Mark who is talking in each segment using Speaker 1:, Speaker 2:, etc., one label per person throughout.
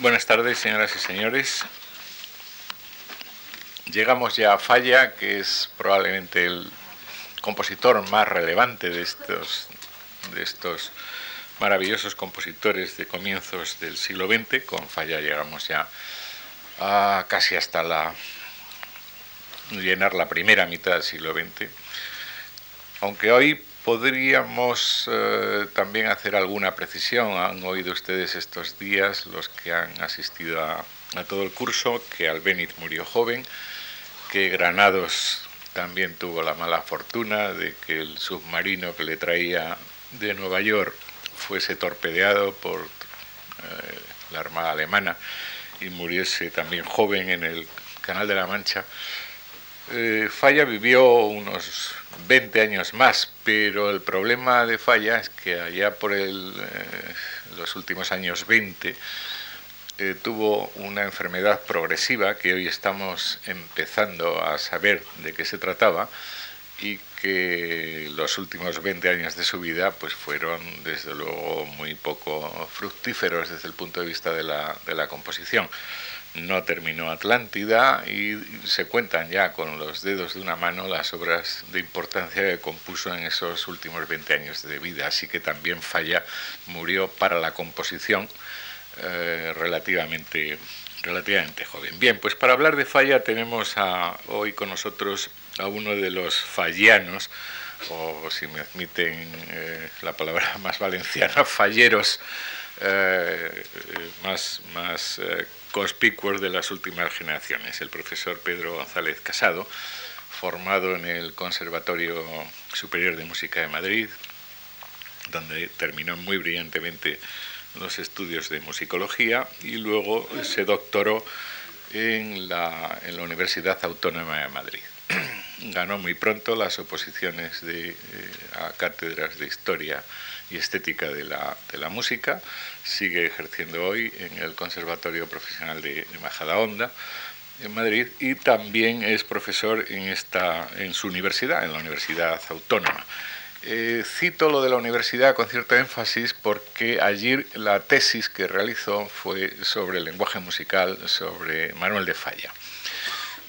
Speaker 1: Buenas tardes, señoras y señores. Llegamos ya a Falla, que es probablemente el compositor más relevante de estos, de estos maravillosos compositores de comienzos del siglo XX. Con Falla llegamos ya a casi hasta la llenar la primera mitad del siglo XX. Aunque hoy Podríamos eh, también hacer alguna precisión. Han oído ustedes estos días, los que han asistido a, todo el curso, que Albéniz murió joven, que Granados también tuvo la mala fortuna de que el submarino que le traía de Nueva York fuese torpedeado por eh, la Armada Alemana y muriese también joven en el Canal de la Mancha. Eh, Falla vivió unos 20 años más, pero el problema de Falla es que allá por el, eh, los últimos años 20 eh, tuvo una enfermedad progresiva que hoy estamos empezando a saber de qué se trataba y que los últimos 20 años de su vida pues fueron desde luego muy poco fructíferos desde el punto de vista de la, de la composición no terminó Atlántida y se cuentan ya con los dedos de una mano las obras de importancia que compuso en esos últimos 20 años de vida, así que también Falla murió para la composición eh, relativamente, relativamente joven. Bien, pues para hablar de Falla tenemos hoy con nosotros a uno de los fallanos, o si me admiten eh, la palabra más valenciana, falleros, eh, más, más conspicuos de las últimas generaciones, el profesor Pedro González Casado, formado en el Conservatorio Superior de Música de Madrid, donde terminó muy brillantemente los estudios de musicología y luego se doctoró en la, en la Universidad Autónoma de Madrid. Ganó muy pronto las oposiciones de, eh, a cátedras de historia y estética de la, música sigue ejerciendo hoy en el Conservatorio Profesional de, de Majadahonda en Madrid y también es profesor en, esta, en su universidad, en la Universidad Autónoma. Eh, cito lo de la universidad con cierto énfasis porque allí la tesis que realizó fue sobre el lenguaje musical, sobre Manuel de Falla.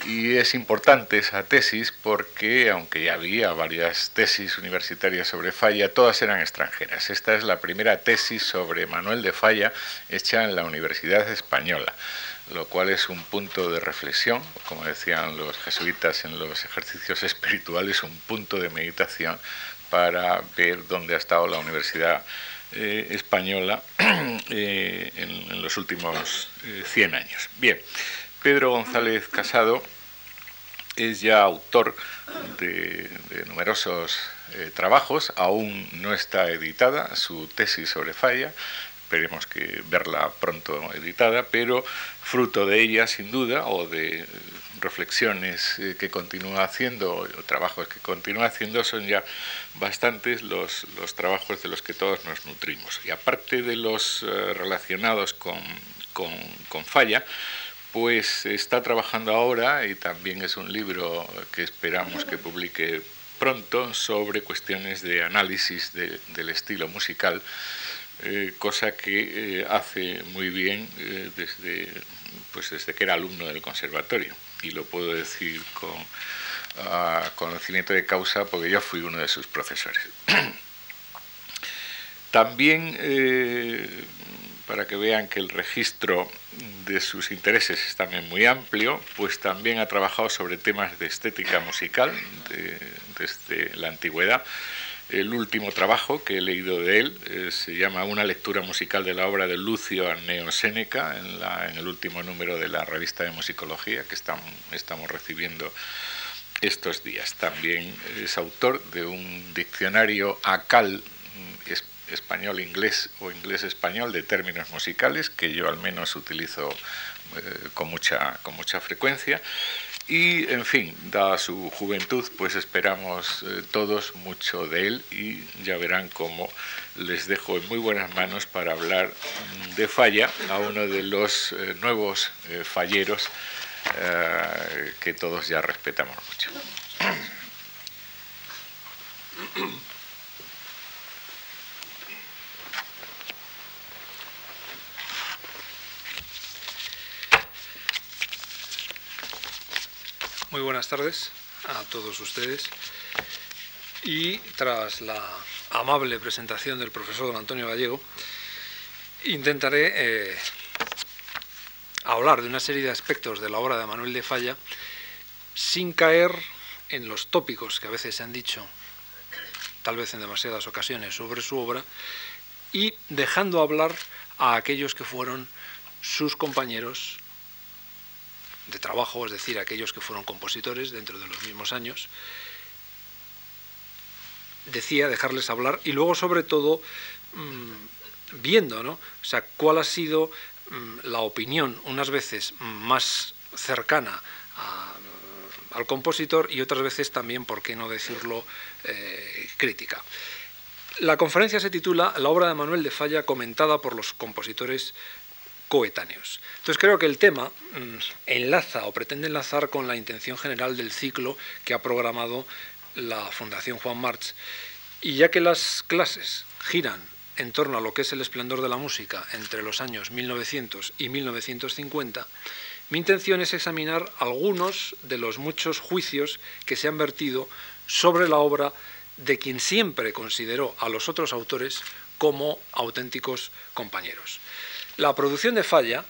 Speaker 1: Y es importante esa tesis porque, aunque ya había varias tesis universitarias sobre Falla, todas eran extranjeras. Esta es la primera tesis sobre Manuel de Falla hecha en la Universidad Española, lo cual es un punto de reflexión, como decían los jesuitas en los ejercicios espirituales, un punto de meditación para ver dónde ha estado la Universidad eh, Española eh, en, los últimos 100 eh, años. Bien. Pedro González Casado es ya autor de, numerosos eh, trabajos, aún no está editada su tesis sobre falla, esperemos que verla pronto editada, pero fruto de ella, sin duda, o de reflexiones eh, que continúa haciendo, o trabajos que continúa haciendo, son ya bastantes los, los trabajos de los que todos nos nutrimos. Y aparte de los eh, relacionados con, con, con falla, pues está trabajando ahora y también es un libro que esperamos que publique pronto sobre cuestiones de análisis del estilo musical, eh, cosa que eh, hace muy bien eh, desde, pues desde que era alumno del conservatorio. Y lo puedo decir con ah, conocimiento de causa porque yo fui uno de sus profesores. También para que vean que el registro de sus intereses es también muy amplio, pues también ha trabajado sobre temas de estética musical desde la antigüedad. El último trabajo que he leído de él eh, se llama Una lectura musical de la obra de Lucio Anneo Séneca, en, el último número de la revista de musicología que estamos recibiendo estos días. También es autor de un diccionario ACAL español-inglés o inglés-español de términos musicales, que yo al menos utilizo eh, con, mucha, con mucha frecuencia. Y, en fin, dada su juventud, pues esperamos eh, todos mucho de él y ya verán cómo les dejo en muy buenas manos para hablar de Falla, a uno de los eh, nuevos falleros que todos ya respetamos mucho.
Speaker 2: Muy buenas tardes a todos ustedes. Y tras la amable presentación del profesor don Antonio Gallego, intentaré eh, hablar de una serie de aspectos de la obra de Manuel de Falla sin caer en los tópicos que a veces se han dicho, tal vez en demasiadas ocasiones, sobre su obra, y dejando hablar a aquellos que fueron sus compañeros de trabajo, es decir, aquellos que fueron compositores dentro de los mismos años, decía dejarles hablar y luego sobre todo mm, viendo, ¿no? O sea, cuál ha sido mm, la opinión unas veces más cercana al compositor y otras veces también, por qué no decirlo, eh, crítica. La conferencia se titula La obra de Manuel de Falla comentada por los compositores coetáneos. Entonces creo que el tema mm, enlaza o pretende enlazar con la intención general del ciclo que ha programado la Fundación Juan March. Y ya que las clases giran en torno a lo que es el esplendor de la música entre los años 1900 y 1950, mi intención es examinar algunos de los muchos juicios que se han vertido sobre la obra de quien siempre consideró a los otros autores como auténticos compañeros. La producción de Falla,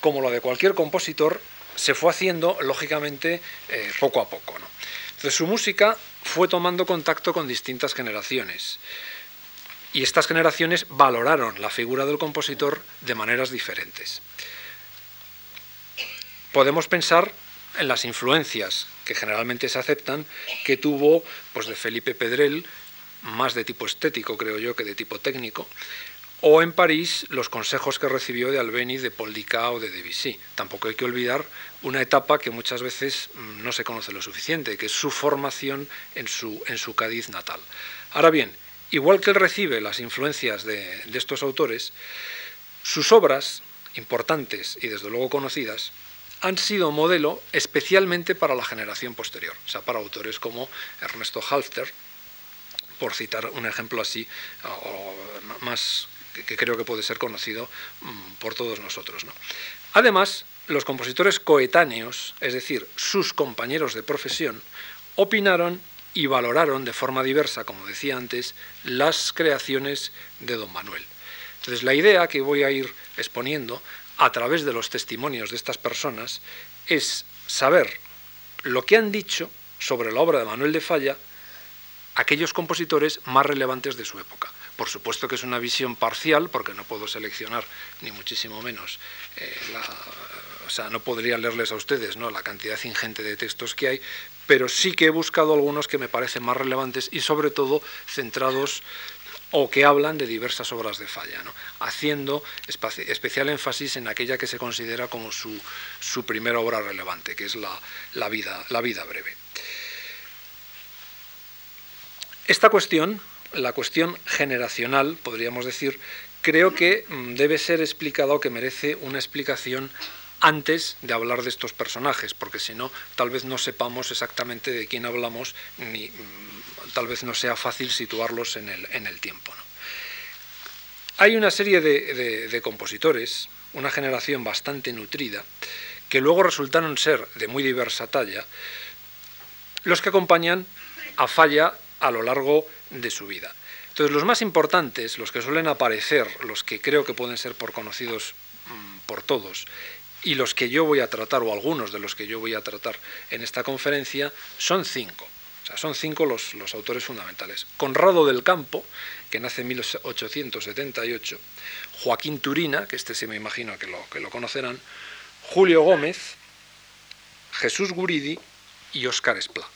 Speaker 2: como la de cualquier compositor, se fue haciendo, lógicamente, eh, poco a poco. Entonces su música fue tomando contacto con distintas generaciones. Y estas generaciones valoraron la figura del compositor de maneras diferentes. Podemos pensar en las influencias que generalmente se aceptan que tuvo pues, de Felipe Pedrel, más de tipo estético creo yo que de tipo técnico, o en París los consejos que recibió de Albéniz, de Paul o de Debussy. Tampoco hay que olvidar una etapa que muchas veces mm, no se conoce lo suficiente, que es su formación en su, en su Cádiz natal. Ahora bien, igual que él recibe las influencias de, de estos autores, sus obras, importantes y desde luego conocidas, han sido modelo especialmente para la generación posterior, o sea, para autores como Ernesto Halfter, por citar un ejemplo así, o más que, creo que puede ser conocido mm, por todos nosotros. Además, los compositores coetáneos, es decir, sus compañeros de profesión, opinaron y valoraron de forma diversa, como decía antes, las creaciones de don Manuel. Entonces, la idea que voy a ir exponiendo a través de los testimonios de estas personas es saber lo que han dicho sobre la obra de Manuel de Falla aquellos compositores más relevantes de su época. Por supuesto que es una visión parcial, porque no puedo seleccionar, ni muchísimo menos, eh, o sea, no podría leerles a ustedes ¿no? la cantidad ingente de textos que hay, pero sí que he buscado algunos que me parecen más relevantes y sobre todo centrados o que hablan de diversas obras de falla, haciendo especial énfasis en aquella que se considera como su, su primera obra relevante, que es la, vida, la vida breve. Esta cuestión la cuestión generacional, podríamos decir, creo que mm, debe ser explicada o que merece una explicación antes de hablar de estos personajes, porque si no, tal vez no sepamos exactamente de quién hablamos, ni mm, tal vez no sea fácil situarlos en el, tiempo. Hay una serie de, de compositores, una generación bastante nutrida, que luego resultaron ser de muy diversa talla, los que acompañan a Falla a lo largo de su vida. Entonces, los más importantes, los que suelen aparecer, los que creo que pueden ser por conocidos mm, por todos, y los que yo voy a tratar, o algunos de los que yo voy a tratar en esta conferencia, son cinco. O sea, son cinco los, los autores fundamentales. Conrado del Campo, que nace en 1878, Joaquín Turina, que este sí me imagino que lo, que lo conocerán, Julio Gómez, Jesús Guridi y Óscar Esplá.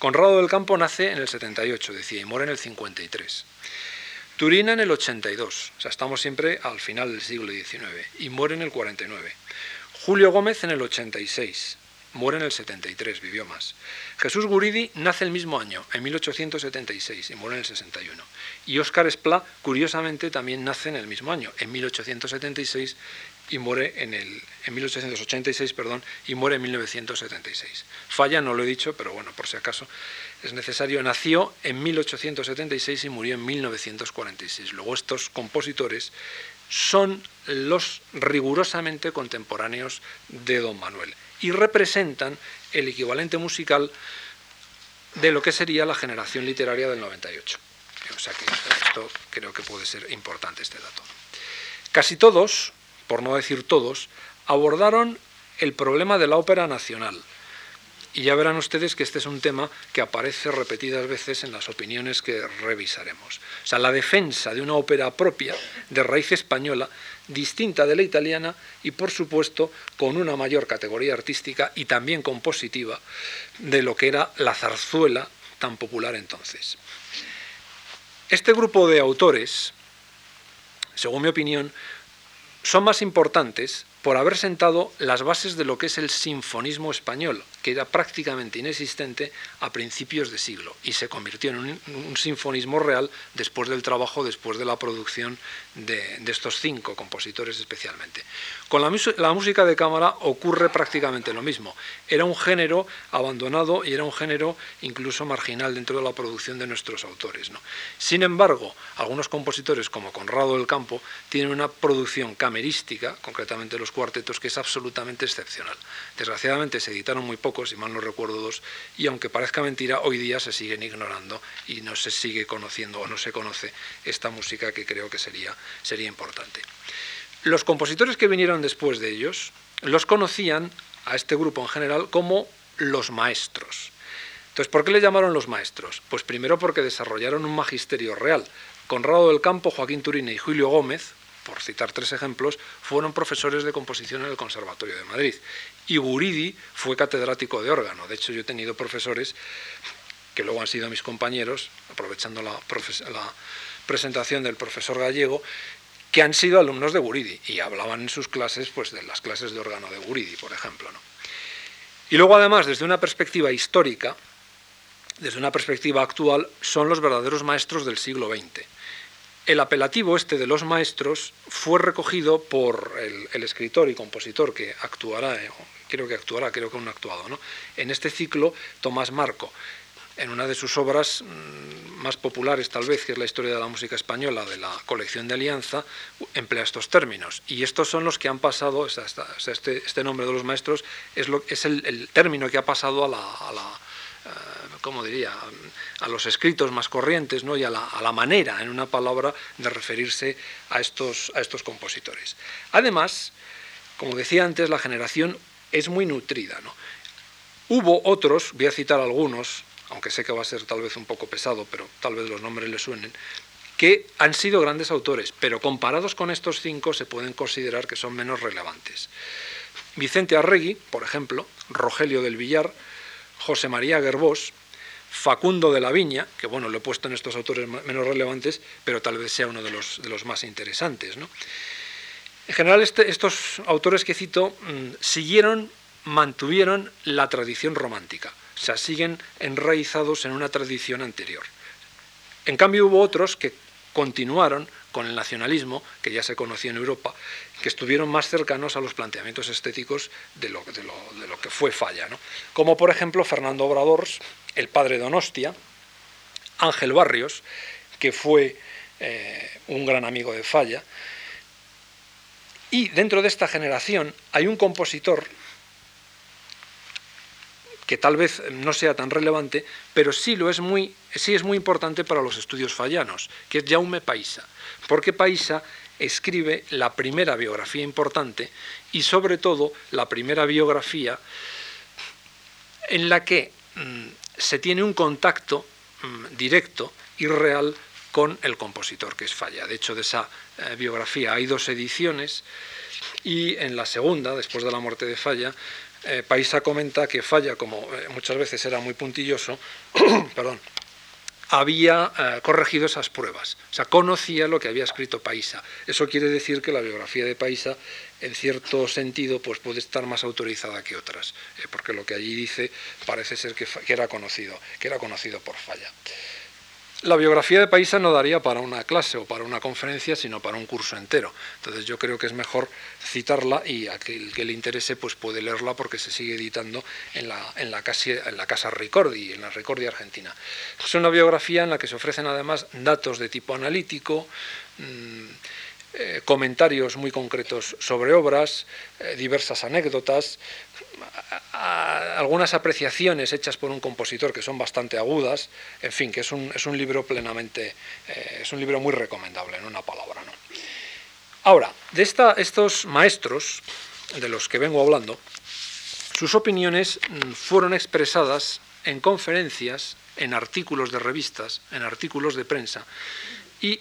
Speaker 2: Conrado del Campo nace en el 78, decía, y muere en el 53. Turina en el 82, o sea, estamos siempre al final del siglo XIX, y muere en el 49. Julio Gómez en el 86, muere en el 73, vivió más. Jesús Guridi nace el mismo año, en 1876, y muere en el 61. Y Óscar Esplá, curiosamente, también nace en el mismo año, en 1876, y muere en, el, en 1886 perdón, y muere en 1976. Falla, no lo he dicho, pero bueno, por si acaso es necesario, nació en 1876 y murió en 1946. Luego estos compositores son los rigurosamente contemporáneos de don Manuel y representan el equivalente musical de lo que sería la generación literaria del 98. O sea que esto creo que puede ser importante este dato. Casi todos, por no decir todos, abordaron el problema de la ópera nacional, y ya verán ustedes que este es un tema que aparece repetidas veces en las opiniones que revisaremos. O sea, la defensa de una ópera propia, de raíz española, distinta de la italiana y, por supuesto, con una mayor categoría artística y también compositiva de lo que era la zarzuela tan popular entonces. Este grupo de autores, según mi opinión, son más importantes por haber sentado las bases de lo que es el sinfonismo español, que era prácticamente inexistente a principios de siglo y se convirtió en un, sinfonismo real después del trabajo, después de la producción de, estos cinco compositores especialmente. Con la, música de cámara ocurre prácticamente lo mismo. Era un género abandonado y era un género incluso marginal dentro de la producción de nuestros autores. Sin embargo, algunos compositores como Conrado del Campo tienen una producción camerística, concretamente los cuartetos, que es absolutamente excepcional. Desgraciadamente se editaron muy pocos, si mal no recuerdo dos, y aunque parezca mentira, hoy día se siguen ignorando y no se sigue conociendo o no se conoce esta música que creo que sería, sería importante. Los compositores que vinieron después de ellos los conocían a este grupo en general como los maestros. Entonces, ¿por qué le llamaron los maestros? Pues primero porque desarrollaron un magisterio real. Conrado del Campo, Joaquín Turina y Julio Gómez, por citar tres ejemplos, fueron profesores de composición en el Conservatorio de Madrid. Y Guridi fue catedrático de órgano. De hecho, yo he tenido profesores que luego han sido mis compañeros, aprovechando la, presentación del profesor gallego, que han sido alumnos de Guridi y hablaban en sus clases pues, de las clases de órgano de Guridi, por ejemplo. Y luego, además, desde una perspectiva histórica, desde una perspectiva actual, son los verdaderos maestros del siglo XX el apelativo este de los maestros fue recogido por el, escritor y compositor que actuará, eh, creo que actuará, creo que un actuado, ¿no? en este ciclo, Tomás Marco. En una de sus obras mm, más populares, tal vez, que es la historia de la música española, de la colección de Alianza, emplea estos términos. Y estos son los que han pasado, este, este, nombre de los maestros es, lo, es el, término que ha pasado a la ¿cómo diría?, a los escritos más corrientes ¿no? y a la, manera, en una palabra, de referirse a estos, a estos compositores. Además, como decía antes, la generación es muy nutrida. ¿no? Hubo otros, voy a citar algunos, aunque sé que va a ser tal vez un poco pesado, pero tal vez los nombres le suenen, que han sido grandes autores, pero comparados con estos cinco se pueden considerar que son menos relevantes. Vicente Arregui, por ejemplo, Rogelio del Villar, José María Gerbós, Facundo de la Viña, que bueno, lo he puesto en estos autores menos relevantes, pero tal vez sea uno de los, más interesantes. En general, este, estos autores que cito mm, siguieron, mantuvieron la tradición romántica, o sea, siguen enraizados en una tradición anterior. En cambio, hubo otros que continuaron con el nacionalismo, que ya se conocía en Europa, que estuvieron más cercanos a los planteamientos estéticos de lo, que fue Falla. Como por ejemplo Fernando Obrador, el padre de Donostia, Ángel Barrios, que fue eh, un gran amigo de Falla. Y dentro de esta generación hay un compositor que tal vez no sea tan relevante, pero sí, lo es, muy, sí es muy importante para los estudios fallanos, que es Jaume Paisa, porque Paisa escribe la primera biografía importante y sobre todo la primera biografía en la que mm, se tiene un contacto mm, directo y real con el compositor que es Falla. De hecho, de esa eh, biografía hay dos ediciones y en la segunda, después de la muerte de Falla, eh, Paisa comenta que Falla, como eh, muchas veces era muy puntilloso, perdón, había eh, corregido esas pruebas, o sea, conocía lo que había escrito Paisa. Eso quiere decir que la biografía de Paisa, en cierto sentido, pues puede estar más autorizada que otras, porque lo que allí dice parece ser que, era conocido, que era conocido por Falla. La biografía de Paisa no daría para una clase o para una conferencia, sino para un curso entero. Entonces yo creo que es mejor citarla y a que le interese pues puede leerla porque se sigue editando en la, en la, casa, en la casa Ricordi, en la Ricordi Argentina. Es una biografía en la que se ofrecen además datos de tipo analítico, mm, eh, comentarios muy concretos sobre obras, eh, diversas anécdotas, algunas apreciaciones hechas por un compositor que son bastante agudas, en fin, que es un, es un libro plenamente, eh, es un libro muy recomendable, en una palabra. ¿no? Ahora, de esta, estos maestros de los que vengo hablando, sus opiniones mm, fueron expresadas en conferencias, en artículos de revistas, en artículos de prensa, y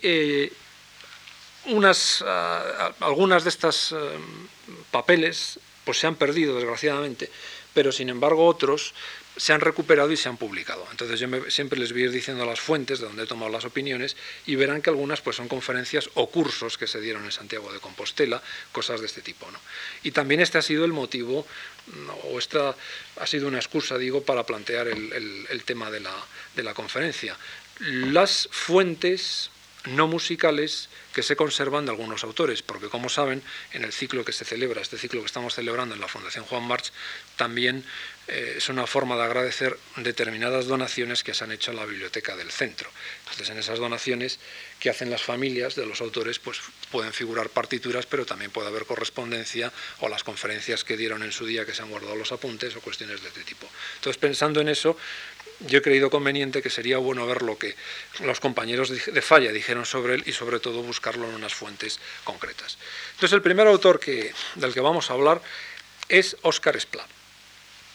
Speaker 2: unas, ah, algunas de estas eh, papeles pues se han perdido desgraciadamente, pero sin embargo otros se han recuperado y se han publicado. Entonces yo siempre les voy a ir diciendo las fuentes de donde he tomado las opiniones y verán que algunas pues son conferencias o cursos que se dieron en Santiago de Compostela, cosas de este tipo. ¿no? Y también este ha sido el motivo, o esta ha sido una excusa, digo, para plantear el, el tema de la, de la conferencia. Las fuentes no musicales que se conservan de algunos autores, porque como saben, en el ciclo que se celebra, este ciclo que estamos celebrando en la Fundación Juan March, también eh, es una forma de agradecer determinadas donaciones que se han hecho en la biblioteca del centro. Entonces, en esas donaciones que hacen las familias de los autores, pues pueden figurar partituras, pero también puede haber correspondencia o las conferencias que dieron en su día que se han guardado los apuntes o cuestiones de este tipo. Entonces, pensando en eso, yo he creído conveniente que sería bueno ver lo que los compañeros de Falla dijeron sobre él y sobre todo buscarlo en unas fuentes concretas. Entonces el primer autor que, del que vamos a hablar es Óscar Esplá.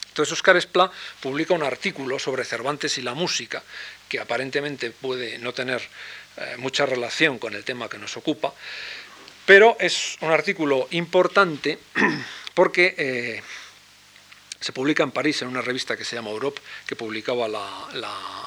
Speaker 2: Entonces Óscar Esplá publica un artículo sobre Cervantes y la música que aparentemente puede no tener eh, mucha relación con el tema que nos ocupa, pero es un artículo importante porque eh, se publica en París en una revista que se llama Europe, que publicaba la,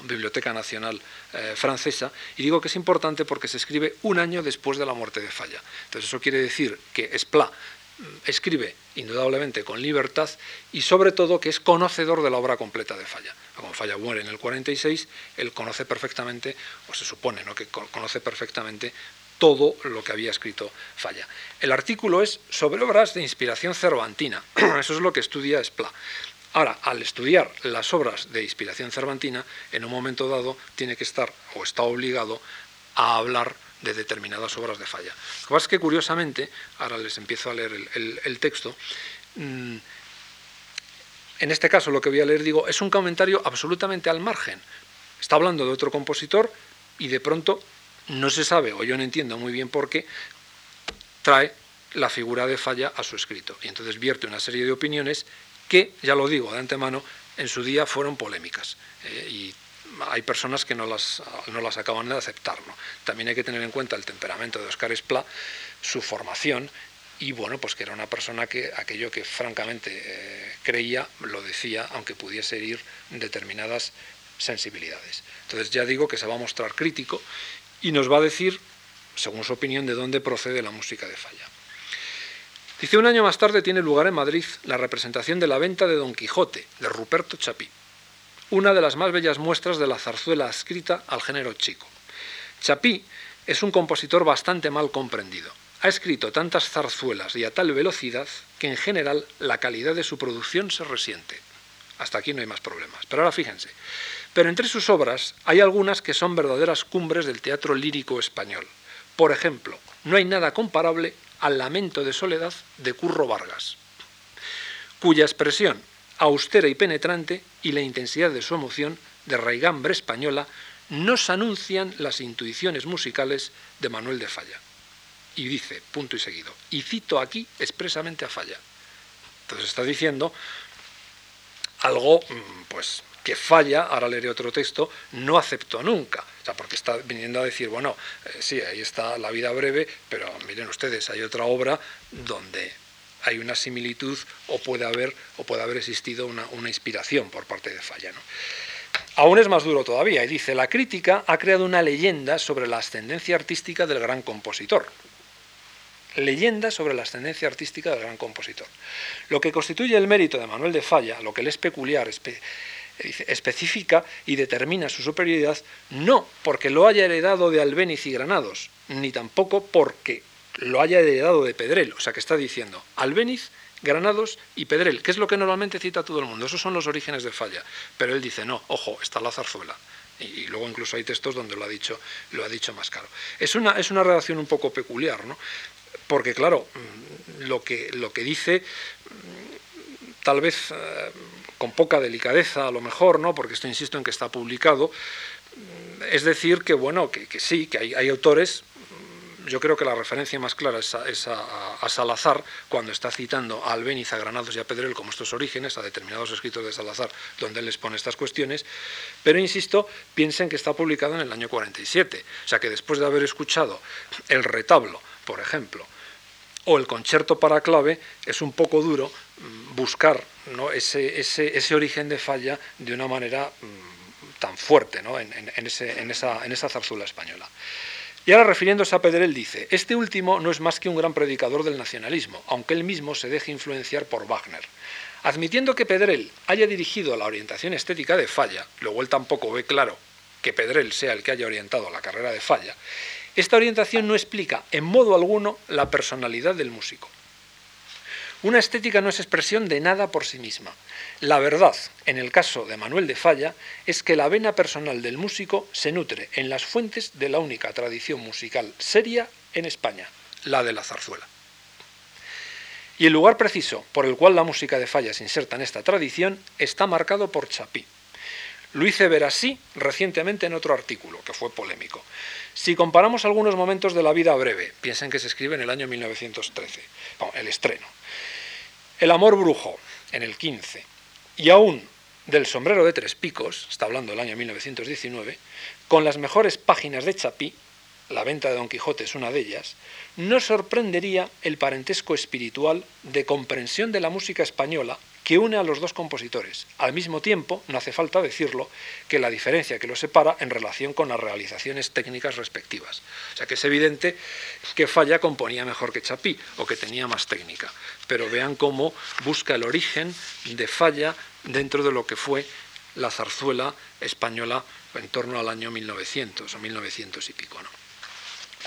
Speaker 2: Biblioteca Nacional eh, Francesa, y digo que es importante porque se escribe un año después de la muerte de Falla. Entonces eso quiere decir que Esplá mm, escribe indudablemente con libertad y sobre todo que es conocedor de la obra completa de Falla. Como Falla muere en el 46, él conoce perfectamente, o se supone ¿no? que conoce perfectamente todo lo que había escrito Falla. El artículo es sobre obras de inspiración cervantina. Eso es lo que estudia Esplá. Ahora, al estudiar las obras de inspiración cervantina, en un momento dado tiene que estar o está obligado a hablar de determinadas obras de Falla. Lo que pasa es que curiosamente, ahora les empiezo a leer el, texto, mm, en este caso lo que voy a leer digo, es un comentario absolutamente al margen. Está hablando de otro compositor y de pronto no se sabe, o yo no entiendo muy bien por qué, trae la figura de falla a su escrito. Y entonces vierte una serie de opiniones que, ya lo digo de antemano, en su día fueron polémicas. Eh, y hay personas que no las, no las acaban de aceptar. También hay que tener en cuenta el temperamento de Oscar Esplá, su formación, y bueno, pues que era una persona que aquello que francamente eh, creía lo decía, aunque pudiese herir determinadas sensibilidades. Entonces ya digo que se va a mostrar crítico y nos va a decir, según su opinión, de dónde procede la música de Falla. Dice, un año más tarde tiene lugar en Madrid la representación de la venta de Don Quijote, de Ruperto Chapí, una de las más bellas muestras de la zarzuela escrita al género chico. Chapí es un compositor bastante mal comprendido. Ha escrito tantas zarzuelas y a tal velocidad que en general la calidad de su producción se resiente. Hasta aquí no hay más problemas. Pero ahora fíjense, pero entre sus obras hay algunas que son verdaderas cumbres del teatro lírico español. Por ejemplo, no hay nada comparable al Lamento de Soledad de Curro Vargas, cuya expresión austera y penetrante y la intensidad de su emoción de raigambre española nos anuncian las intuiciones musicales de Manuel de Falla. Y dice, punto y seguido, y cito aquí expresamente a Falla. Entonces está diciendo algo, mm, pues, que falla, ahora leeré otro texto, no aceptó nunca. O sea, porque está viniendo a decir, bueno, eh, sí, ahí está la vida breve, pero miren ustedes, hay otra obra donde hay una similitud o puede haber, o puede haber existido una, inspiración por parte de Falla. ¿no? Aún es más duro todavía, y dice, la crítica ha creado una leyenda sobre la ascendencia artística del gran compositor. Leyenda sobre la ascendencia artística del gran compositor. Lo que constituye el mérito de Manuel de Falla, lo que le es peculiar, especifica y determina su superioridad no porque lo haya heredado de Albéniz y Granados, ni tampoco porque lo haya heredado de Pedrel. O sea, que está diciendo Albéniz, Granados y Pedrel, que es lo que normalmente cita todo el mundo. Esos son los orígenes de Falla. Pero él dice, no, ojo, está la zarzuela. Y, luego incluso hay textos donde lo ha dicho, lo ha dicho más claro. Es una, es una redacción un poco peculiar, ¿no? Porque, claro, mm, lo que, lo que dice, tal vez eh, con poca delicadeza a lo mejor, ¿no? Porque esto insisto en que está publicado, es decir que, bueno, que, sí, que hay, hay autores. Yo creo que la referencia más clara es, a, Salazar, cuando está citando a Albéniz, a Granados y a Pedrel como estos orígenes, a determinados escritos de Salazar, donde él les pone estas cuestiones, pero insisto, piensen que está publicado en el año 47, o sea que después de haber escuchado el retablo, por ejemplo, o el concierto para clave, es un poco duro mm, buscar ese, origen de falla de una manera mm, tan fuerte en, esa, en esa zarzuela española. Y ahora refiriéndose a Pedrell dice, este último no es más que un gran predicador del nacionalismo, aunque él mismo se deje influenciar por Wagner. Admitiendo que Pedrell haya dirigido la orientación estética de Falla, luego él tampoco ve claro que Pedrell sea el que haya orientado la carrera de Falla, esta orientación no explica en modo alguno la personalidad del músico. Una estética no es expresión de nada por sí misma. La verdad, en el caso de Manuel de Falla, es que la vena personal del músico se nutre en las fuentes de la única tradición musical seria en España, la de la zarzuela. Y el lugar preciso por el cual la música de Falla se inserta en esta tradición está marcado por Chapí. Lo hice ver así recientemente en otro artículo, que fue polémico. Si comparamos algunos momentos de la vida breve, piensen que se escribe en el año 1913, el estreno, el amor brujo, en el 15, y aún del sombrero de tres picos, está hablando del año 1919, con las mejores páginas de Chapí, la venta de Don Quijote es una de ellas, no sorprendería el parentesco espiritual de comprensión de la música española que une a los dos compositores. Al mismo tiempo, no hace falta decirlo, que la diferencia que los separa en relación con las realizaciones técnicas respectivas. O sea que es evidente que Falla componía mejor que Chapí o que tenía más técnica. Pero vean cómo busca el origen de Falla dentro de lo que fue la zarzuela española en torno al año 1900 o 1900 y pico.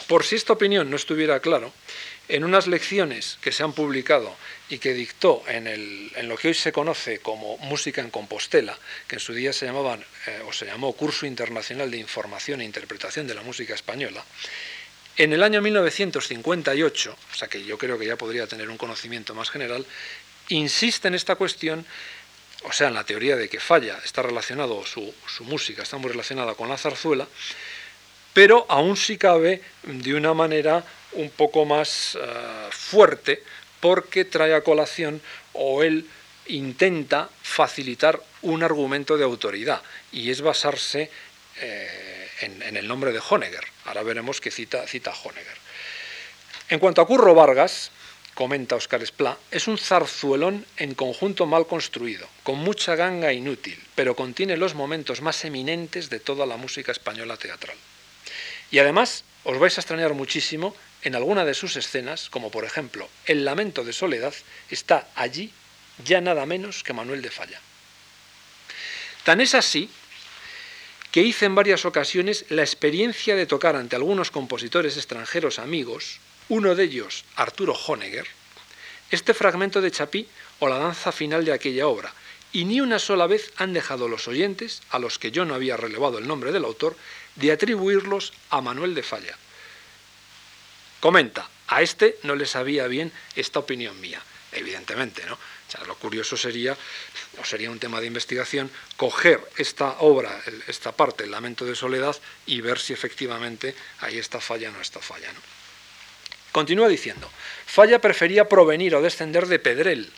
Speaker 2: Por si esta opinión no estuviera claro, en unas lecciones que se han publicado y que dictó en, lo que hoy se conoce como Música en Compostela, que en su día se llamaban eh, o se llamó Curso Internacional de Información e Interpretación de la Música Española, en el año 1958, o sea que yo creo que ya podría tener un conocimiento más general, insiste en esta cuestión, o sea, en la teoría de que falla, está relacionado, su, su música está muy relacionada con la zarzuela, pero aún si cabe de una manera un poco más eh, fuerte porque trae a colación o él intenta facilitar un argumento de autoridad y es basarse eh, en, el nombre de Honegger. Ahora veremos que cita, cita Honegger. En cuanto a Curro Vargas, comenta Oscar Esplá, es un zarzuelón en conjunto mal construido, con mucha ganga inútil, pero contiene los momentos más eminentes de toda la música española teatral. Y además os vais a extrañar muchísimo en alguna de sus escenas, como por ejemplo El lamento de soledad, está allí ya nada menos que Manuel de Falla. Tan es así que hice en varias ocasiones la experiencia de tocar ante algunos compositores extranjeros amigos, uno de ellos Arturo Honegger, este fragmento de Chapí o la danza final de aquella obra, y ni una sola vez han dejado los oyentes, a los que yo no había relevado el nombre del autor, de atribuirlos a Manuel de Falla. Comenta, a este no le sabía bien esta opinión mía, evidentemente, ¿no? O sea, lo curioso sería, o sería un tema de investigación, coger esta obra, esta parte, el lamento de soledad, y ver si efectivamente ahí está falla o no está falla. ¿no? Continúa diciendo, Falla prefería provenir o descender de Pedrel,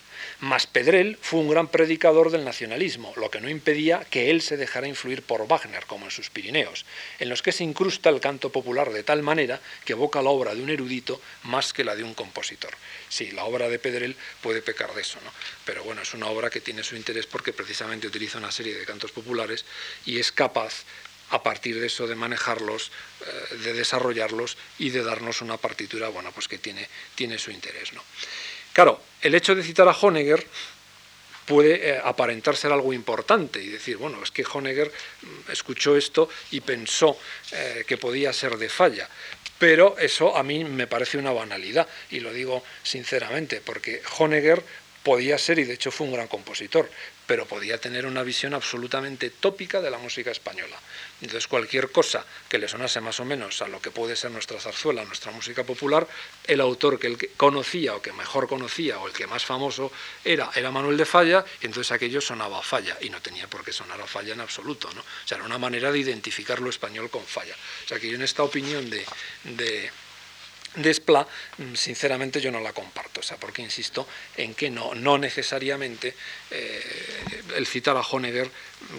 Speaker 2: mas Pedrell fue un gran predicador del nacionalismo, lo que no impedía que él se dejara influir por Wagner, como en sus Pirineos, en los que se incrusta el canto popular de tal manera que evoca la obra de un erudito más que la de un compositor. Sí, la obra de Pedrell puede pecar de eso, ¿no? pero bueno, es una obra que tiene su interés porque precisamente utiliza una serie de cantos populares y es capaz a partir de eso de manejarlos, eh, de desarrollarlos y de darnos una partitura, bueno, pues que tiene, tiene su interés, ¿no? Claro, el hecho de citar a Honegger puede eh, aparentar ser algo importante y decir, bueno, es que Honegger mm, escuchó esto y pensó eh, que podía ser de falla. Pero eso a mí me parece una banalidad y lo digo sinceramente, porque Honegger podía ser, y de hecho fue un gran compositor, pero podía tener una visión absolutamente tópica de la música española. Entonces cualquier cosa que le sonase más o menos a lo que puede ser nuestra zarzuela, nuestra música popular, el autor que él conocía o que mejor conocía o el que más famoso era, era Manuel de Falla, y entonces aquello sonaba a Falla, y no tenía por qué sonar a Falla en absoluto. ¿no? O sea, era una manera de identificar lo español con Falla. O sea, que yo en esta opinión de de Spla, mm, sinceramente yo no la comparto, o sea, porque insisto en que no, no necesariamente eh, el citar a Honegger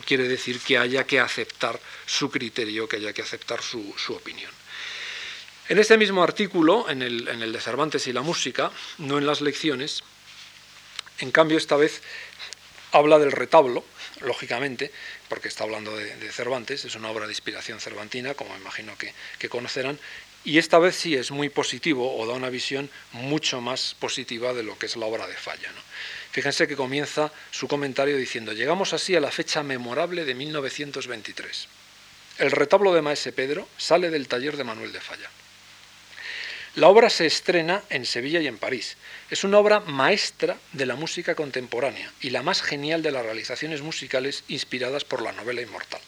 Speaker 2: quiere decir que haya que aceptar su criterio, que haya que aceptar su, opinión. En este mismo artículo, en el, en el, de Cervantes y la música, no en las lecciones, en cambio esta vez habla del retablo, lógicamente, porque está hablando de, Cervantes, es una obra de inspiración cervantina, como imagino que, que conocerán, y esta vez sí es muy positivo o da una visión mucho más positiva de lo que es la obra de Falla. Fíjense que comienza su comentario diciendo, llegamos así a la fecha memorable de 1923. El retablo de Maese Pedro sale del taller de Manuel de Falla. La obra se estrena en Sevilla y en París. Es una obra maestra de la música contemporánea y la más genial de las realizaciones musicales inspiradas por la novela inmortal.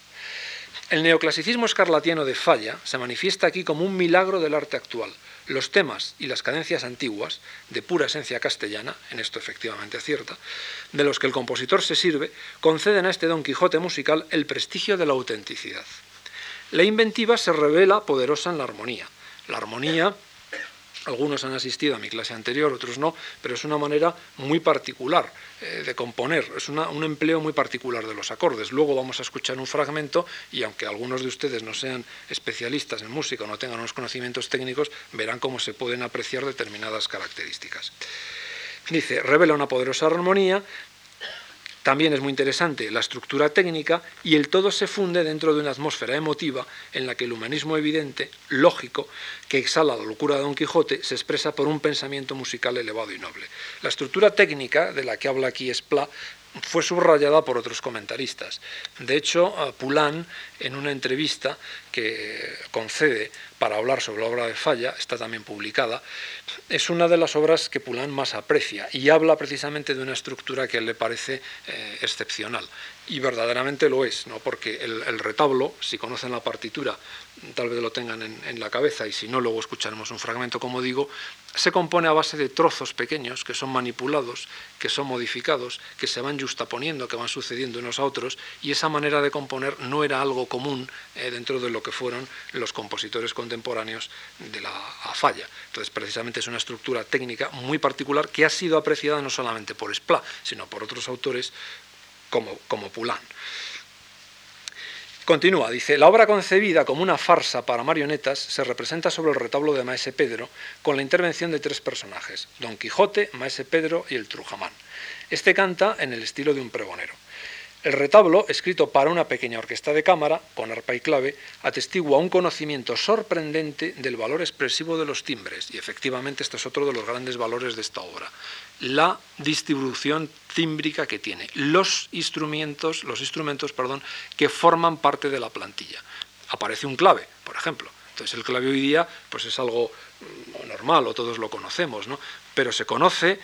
Speaker 2: El neoclasicismo escarlatiano de Falla se manifiesta aquí como un milagro del arte actual. Los temas y las cadencias antiguas, de pura esencia castellana, en esto efectivamente acierta, de los que el compositor se sirve, conceden a este Don Quijote musical el prestigio de la autenticidad. La inventiva se revela poderosa en la armonía. La armonía algunos han asistido a mi clase anterior, otros no, pero es una manera muy particular eh, de componer, es un empleo muy particular de los acordes. Luego vamos a escuchar un fragmento y aunque algunos de ustedes no sean especialistas en música o no tengan unos conocimientos técnicos, verán cómo se pueden apreciar determinadas características. Dice, revela una poderosa armonía, también es muy interesante la estructura técnica y el todo se funde dentro de una atmósfera emotiva en la que el humanismo evidente, lógico, que exhala la locura de Don Quijote, se expresa por un pensamiento musical elevado y noble. La estructura técnica de la que habla aquí Spla fue subrayada por otros comentaristas. De hecho, Poulain, en una entrevista que concede para hablar sobre la obra de Falla, está también publicada, es una de las obras que Poulain más aprecia y habla precisamente de una estructura que le parece eh, excepcional. Y verdaderamente lo es, ¿no? porque el, retablo, si conocen la partitura, tal vez lo tengan en, la cabeza y si no, luego escucharemos un fragmento, como digo, se compone a base de trozos pequeños que son manipulados, que son modificados, que se van justaponiendo, que van sucediendo unos a otros, y esa manera de componer no era algo común eh, dentro de lo que fueron los compositores contemporáneos de la falla. Entonces, precisamente es una estructura técnica muy particular que ha sido apreciada no solamente por Spla, sino por otros autores como, como Poulain. Continúa, dice, la obra concebida como una farsa para marionetas se representa sobre el retablo de Maese Pedro con la intervención de tres personajes, Don Quijote, Maese Pedro y el Trujamán. Este canta en el estilo de un pregonero. El retablo, escrito para una pequeña orquesta de cámara, con arpa y clave, atestigua un conocimiento sorprendente del valor expresivo de los timbres, y efectivamente este es otro de los grandes valores de esta obra, la distribución tímbrica que tiene, los instrumentos, los instrumentos perdón, que forman parte de la plantilla. Aparece un clave, por ejemplo. Entonces el clave hoy día pues es algo mm, normal o todos lo conocemos, ¿no? pero se conoce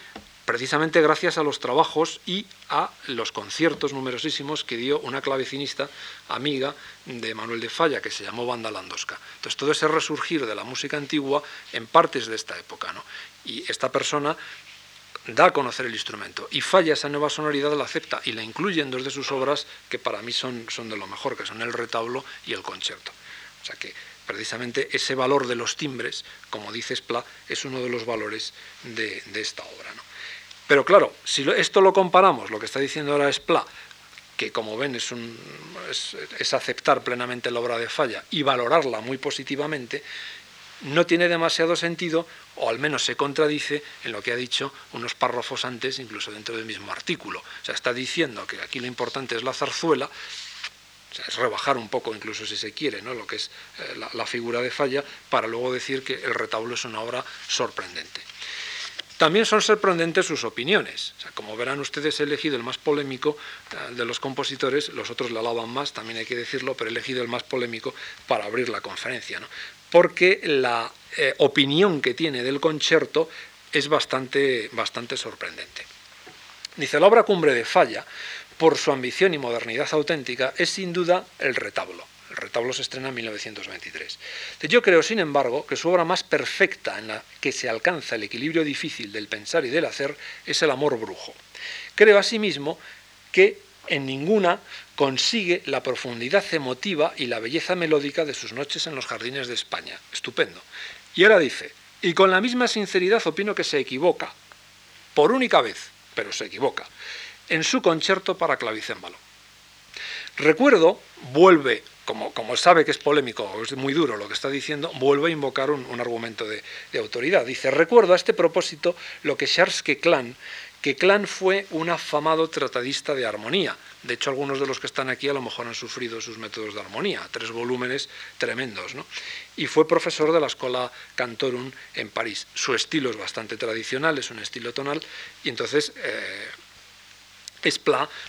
Speaker 2: precisamente gracias a los trabajos y a los conciertos numerosísimos que dio una clavecinista amiga de Manuel de Falla, que se llamó Banda Landosca. Entonces, todo ese resurgir de la música antigua en partes de esta época. ¿no? Y esta persona da a conocer el instrumento y Falla esa nueva sonoridad, la acepta y la incluye en dos de sus obras que para mí son, son de lo mejor, que son el retablo y el concierto. O sea que precisamente ese valor de los timbres, como dice Spla, es uno de los valores de, de esta obra. ¿no? Pero claro, si esto lo comparamos, lo que está diciendo ahora es Pla, que como ven es, es, aceptar plenamente la obra de Falla y valorarla muy positivamente, no tiene demasiado sentido, o al menos se contradice en lo que ha dicho unos párrafos antes, incluso dentro del mismo artículo. O sea, está diciendo que aquí lo importante es la zarzuela, o sea, es rebajar un poco, incluso si se quiere, ¿no? lo que es eh, la figura de Falla, para luego decir que el retablo es una obra sorprendente. También son sorprendentes sus opiniones. como verán ustedes, he elegido el más polémico eh, de los compositores, los otros le alaban más, también hay que decirlo, pero he elegido el más polémico para abrir la conferencia, porque la eh, opinión que tiene del concierto es bastante, bastante sorprendente. Dice, la obra cumbre de Falla, por su ambición y modernidad auténtica, es sin duda el retablo. El retablo se estrena en 1923. Yo creo, sin embargo, que su obra más perfecta en la que se alcanza el equilibrio difícil del pensar y del hacer es el amor brujo. Creo asimismo que en ninguna consigue la profundidad emotiva y la belleza melódica de sus noches en los jardines de España. Estupendo. Y ahora dice, y con la misma sinceridad opino que se equivoca, por única vez, pero se equivoca, en su concierto para clavicémbalo. Recuerdo, vuelve, como, como, sabe que es polémico, es muy duro lo que está diciendo, vuelve a invocar un, argumento de, autoridad. Dice, recuerdo a este propósito lo que Charles Keklan, que Klan fue un afamado tratadista de armonía. De hecho, algunos de los que están aquí a lo mejor han sufrido sus métodos de armonía, tres volúmenes tremendos. ¿no? Y fue profesor de la Escuela Cantorum en París. Su estilo es bastante tradicional, es un estilo tonal, y entonces eh,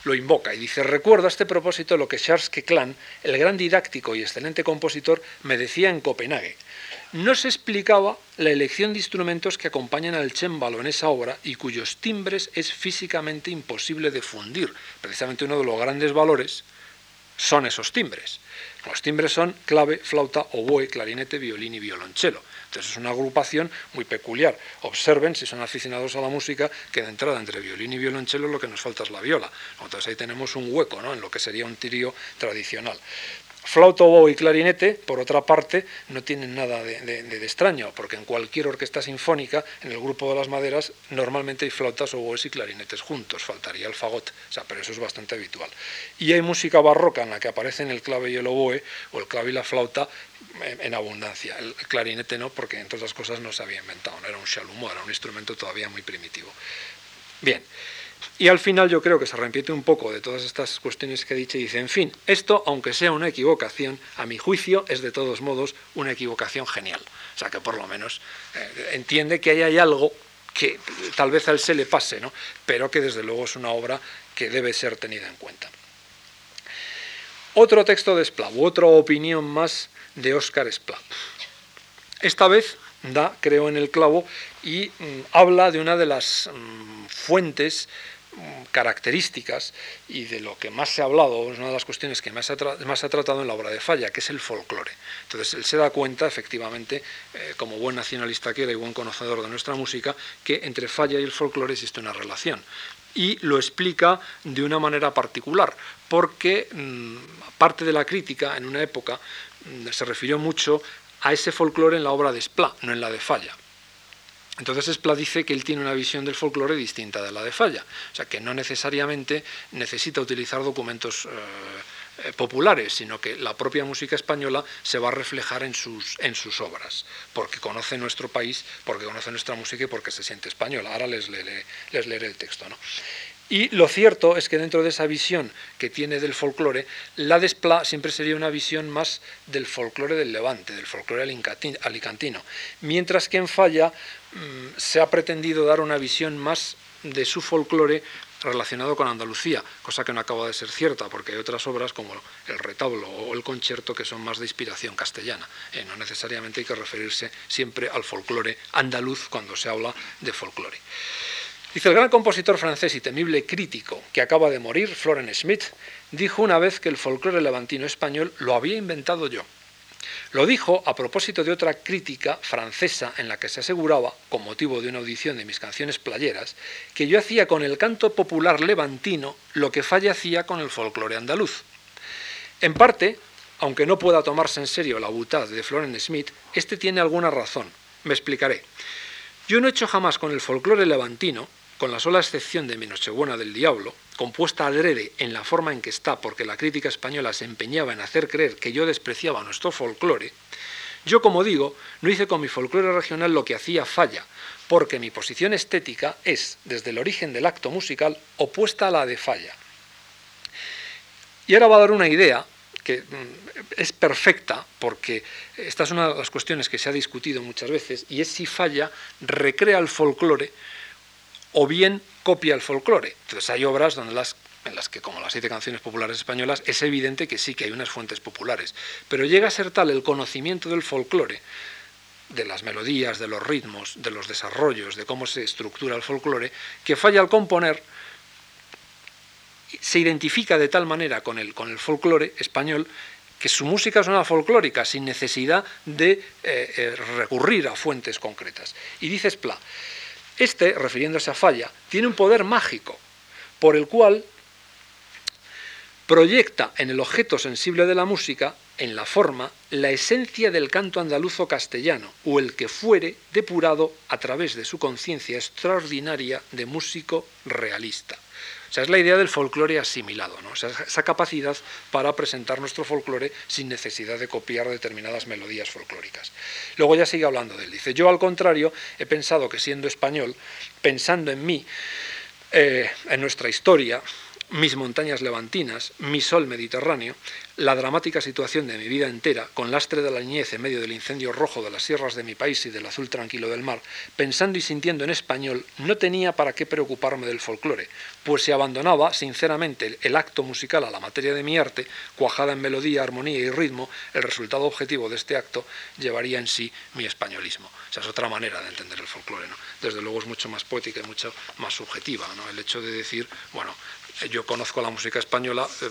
Speaker 2: lo invoca y dice, recuerdo a este propósito lo que Charles Keklan, el gran didáctico y excelente compositor, me decía en Copenhague. No se explicaba la elección de instrumentos que acompañan al cembalo en esa obra y cuyos timbres es físicamente imposible de fundir. Precisamente uno de los grandes valores son esos timbres. Los timbres son clave, flauta, oboe, clarinete, violín y violonchelo. Entonces es una agrupación muy peculiar. Observen, si son aficionados a la música, que de entrada entre violín y violonchelo lo que nos falta es la viola. Entonces ahí tenemos un hueco ¿no? en lo que sería un tirio tradicional. Flauta, oboe y clarinete, por otra parte, no tienen nada de, extraño, porque en cualquier orquesta sinfónica, en el grupo de las maderas, normalmente hay flautas, oboes y clarinetes juntos, faltaría el fagot, o sea, pero eso es bastante habitual. Y hay música barroca en la que aparecen el clave y el oboe, o el clave y la flauta, en, abundancia. El clarinete no, porque entre otras cosas no se había inventado, no era un chalumeau, era un instrumento todavía muy primitivo. Bien. Y al final yo creo que se repite un poco de todas estas cuestiones que he dicho y dice, en fin, esto, aunque sea una equivocación, a mi juicio es de todos modos una equivocación genial. O sea que por lo menos eh, entiende que ahí hay algo que tal vez a él se le pase, ¿no? pero que desde luego es una obra que debe ser tenida en cuenta. Otro texto de Splat, otra opinión más de Oscar Splat. Esta vez da, creo, en el clavo y mm, habla de una de las mm, fuentes características y de lo que más se ha hablado, es una de las cuestiones que más se, ha, tratado en la obra de Falla, que es el folclore. Entonces él se da cuenta, efectivamente, eh, como buen nacionalista que era y buen conocedor de nuestra música, que entre Falla y el folclore existe una relación. Y lo explica de una manera particular, porque mm, parte de la crítica en una época mm, se refirió mucho a ese folclore en la obra de Splat, no en la de Falla. Entonces Espla dice que él tiene una visión del folclore distinta de la de Falla, o sea que no necesariamente necesita utilizar documentos eh, eh, populares, sino que la propia música española se va a reflejar en sus, en sus obras, porque conoce nuestro país, porque conoce nuestra música y porque se siente española. Ahora les leeré, les el texto. ¿no? Y lo cierto es que dentro de esa visión que tiene del folclore, la de Esplá siempre sería una visión más del folclore del Levante, del folclore alicantino, mientras que en Falla mm, se ha pretendido dar una visión más de su folclore relacionado con Andalucía, cosa que no acaba de ser cierta, porque hay otras obras como el retablo o el concierto que son más de inspiración castellana. Eh, no necesariamente hay que referirse siempre al folclore andaluz cuando se habla de folclore. Dice el gran compositor francés y temible crítico que acaba de morir, Florent Schmitt, dijo una vez que el folclore levantino español lo había inventado yo. Lo dijo a propósito de otra crítica francesa en la que se aseguraba, con motivo de una audición de mis canciones playeras, que yo hacía con el canto popular levantino lo que Falla con el folclore andaluz. En parte, aunque no pueda tomarse en serio la butad de Florent Schmitt, este tiene alguna razón. Me explicaré. Yo no he hecho jamás con el folclore levantino con la sola excepción de Mi del Diablo, compuesta adrede en la forma en que está porque la crítica española se empeñaba en hacer creer que yo despreciaba nuestro folclore, yo, como digo, no hice con mi folclore regional lo que hacía falla, porque mi posición estética es, desde el origen del acto musical, opuesta a la de falla. Y ahora va a dar una idea que mm, es perfecta, porque esta es una de las cuestiones que se ha discutido muchas veces, y es si falla recrea el folclore o bien copia el folclore. Entonces hay obras donde las, en las que, como las siete canciones populares españolas, es evidente que sí que hay unas fuentes populares, pero llega a ser tal el conocimiento del folclore, de las melodías, de los ritmos, de los desarrollos, de cómo se estructura el folclore, que falla al componer se identifica de tal manera con el, folclore español que su música es una folclórica sin necesidad de eh, eh, recurrir a fuentes concretas. Y dice Spla, este, refiriéndose a Falla, tiene un poder mágico por el cual proyecta en el objeto sensible de la música, en la forma, la esencia del canto andaluzo castellano, o el que fuere depurado a través de su conciencia extraordinaria de músico realista. O sea, es la idea del folclore asimilado, ¿no? esa capacidad para presentar nuestro folclore sin necesidad de copiar determinadas melodías folclóricas. Luego ya sigue hablando de él. Dice, yo al contrario he pensado que siendo español, pensando en mí, eh, en nuestra historia, mis montañas levantinas, mi sol mediterráneo, la dramática situación de mi vida entera, con lastre de la niñez en medio del incendio rojo de las sierras de mi país y del azul tranquilo del mar, pensando y sintiendo en español, no tenía para qué preocuparme del folclore, pues si abandonaba, sinceramente, el acto musical a la materia de mi arte, cuajada en melodía, armonía y ritmo, el resultado objetivo de este acto llevaría en sí mi españolismo. O es otra manera de entender el folclore, ¿no? Desde luego es mucho más poética y mucho más subjetiva, ¿no? El hecho de decir, bueno, yo conozco la música española, em,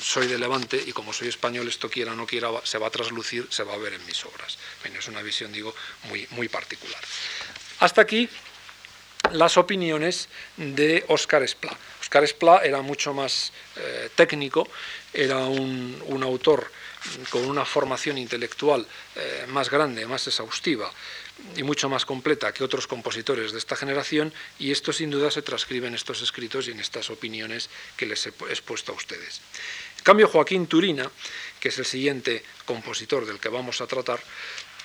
Speaker 2: soy de Levante y como soy español, esto quiera o no quiera, se va a traslucir, se va a ver en mis obras. es una visión, digo, muy, muy particular. Hasta aquí las opiniones de Óscar Esplá. Óscar Esplá era mucho más eh, técnico, era un, autor con una formación intelectual eh, más grande, más exhaustiva, y mucho más completa que otros compositores de esta generación y esto sin duda se transcribe en estos escritos y en estas opiniones que les he expuesto a ustedes. En cambio, Joaquín Turina, que es el siguiente compositor del que vamos a tratar,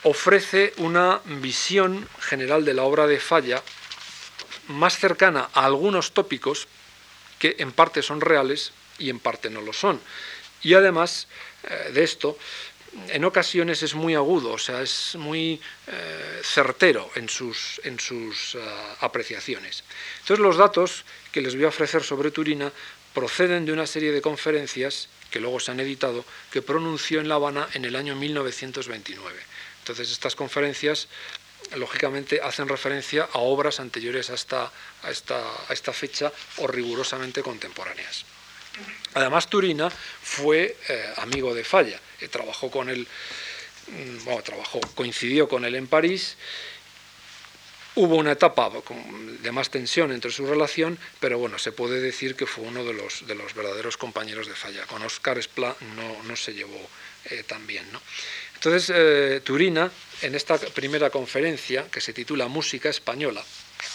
Speaker 2: ofrece una visión general de la obra de Falla más cercana a algunos tópicos que en parte son reales y en parte no lo son. Y además eh, de esto, en ocasiones es muy agudo, o sea, es muy eh, certero en sus, en sus eh, apreciaciones. Entonces los datos que les voy a ofrecer sobre Turina proceden de una serie de conferencias que luego se han editado, que pronunció en La Habana en el año 1929. Entonces estas conferencias, lógicamente, hacen referencia a obras anteriores a esta, a esta, a esta fecha o rigurosamente contemporáneas. Además, Turina fue eh, amigo de Falla, eh, trabajó con él, mm, bueno, trabajó, coincidió con él en París. Hubo una etapa de más tensión entre su relación, pero bueno, se puede decir que fue uno de los, de los verdaderos compañeros de Falla. Con Oscar Esplá no, no se llevó eh, tan bien. ¿no? Entonces, Turina, en esta primera conferencia, que se titula Música Española,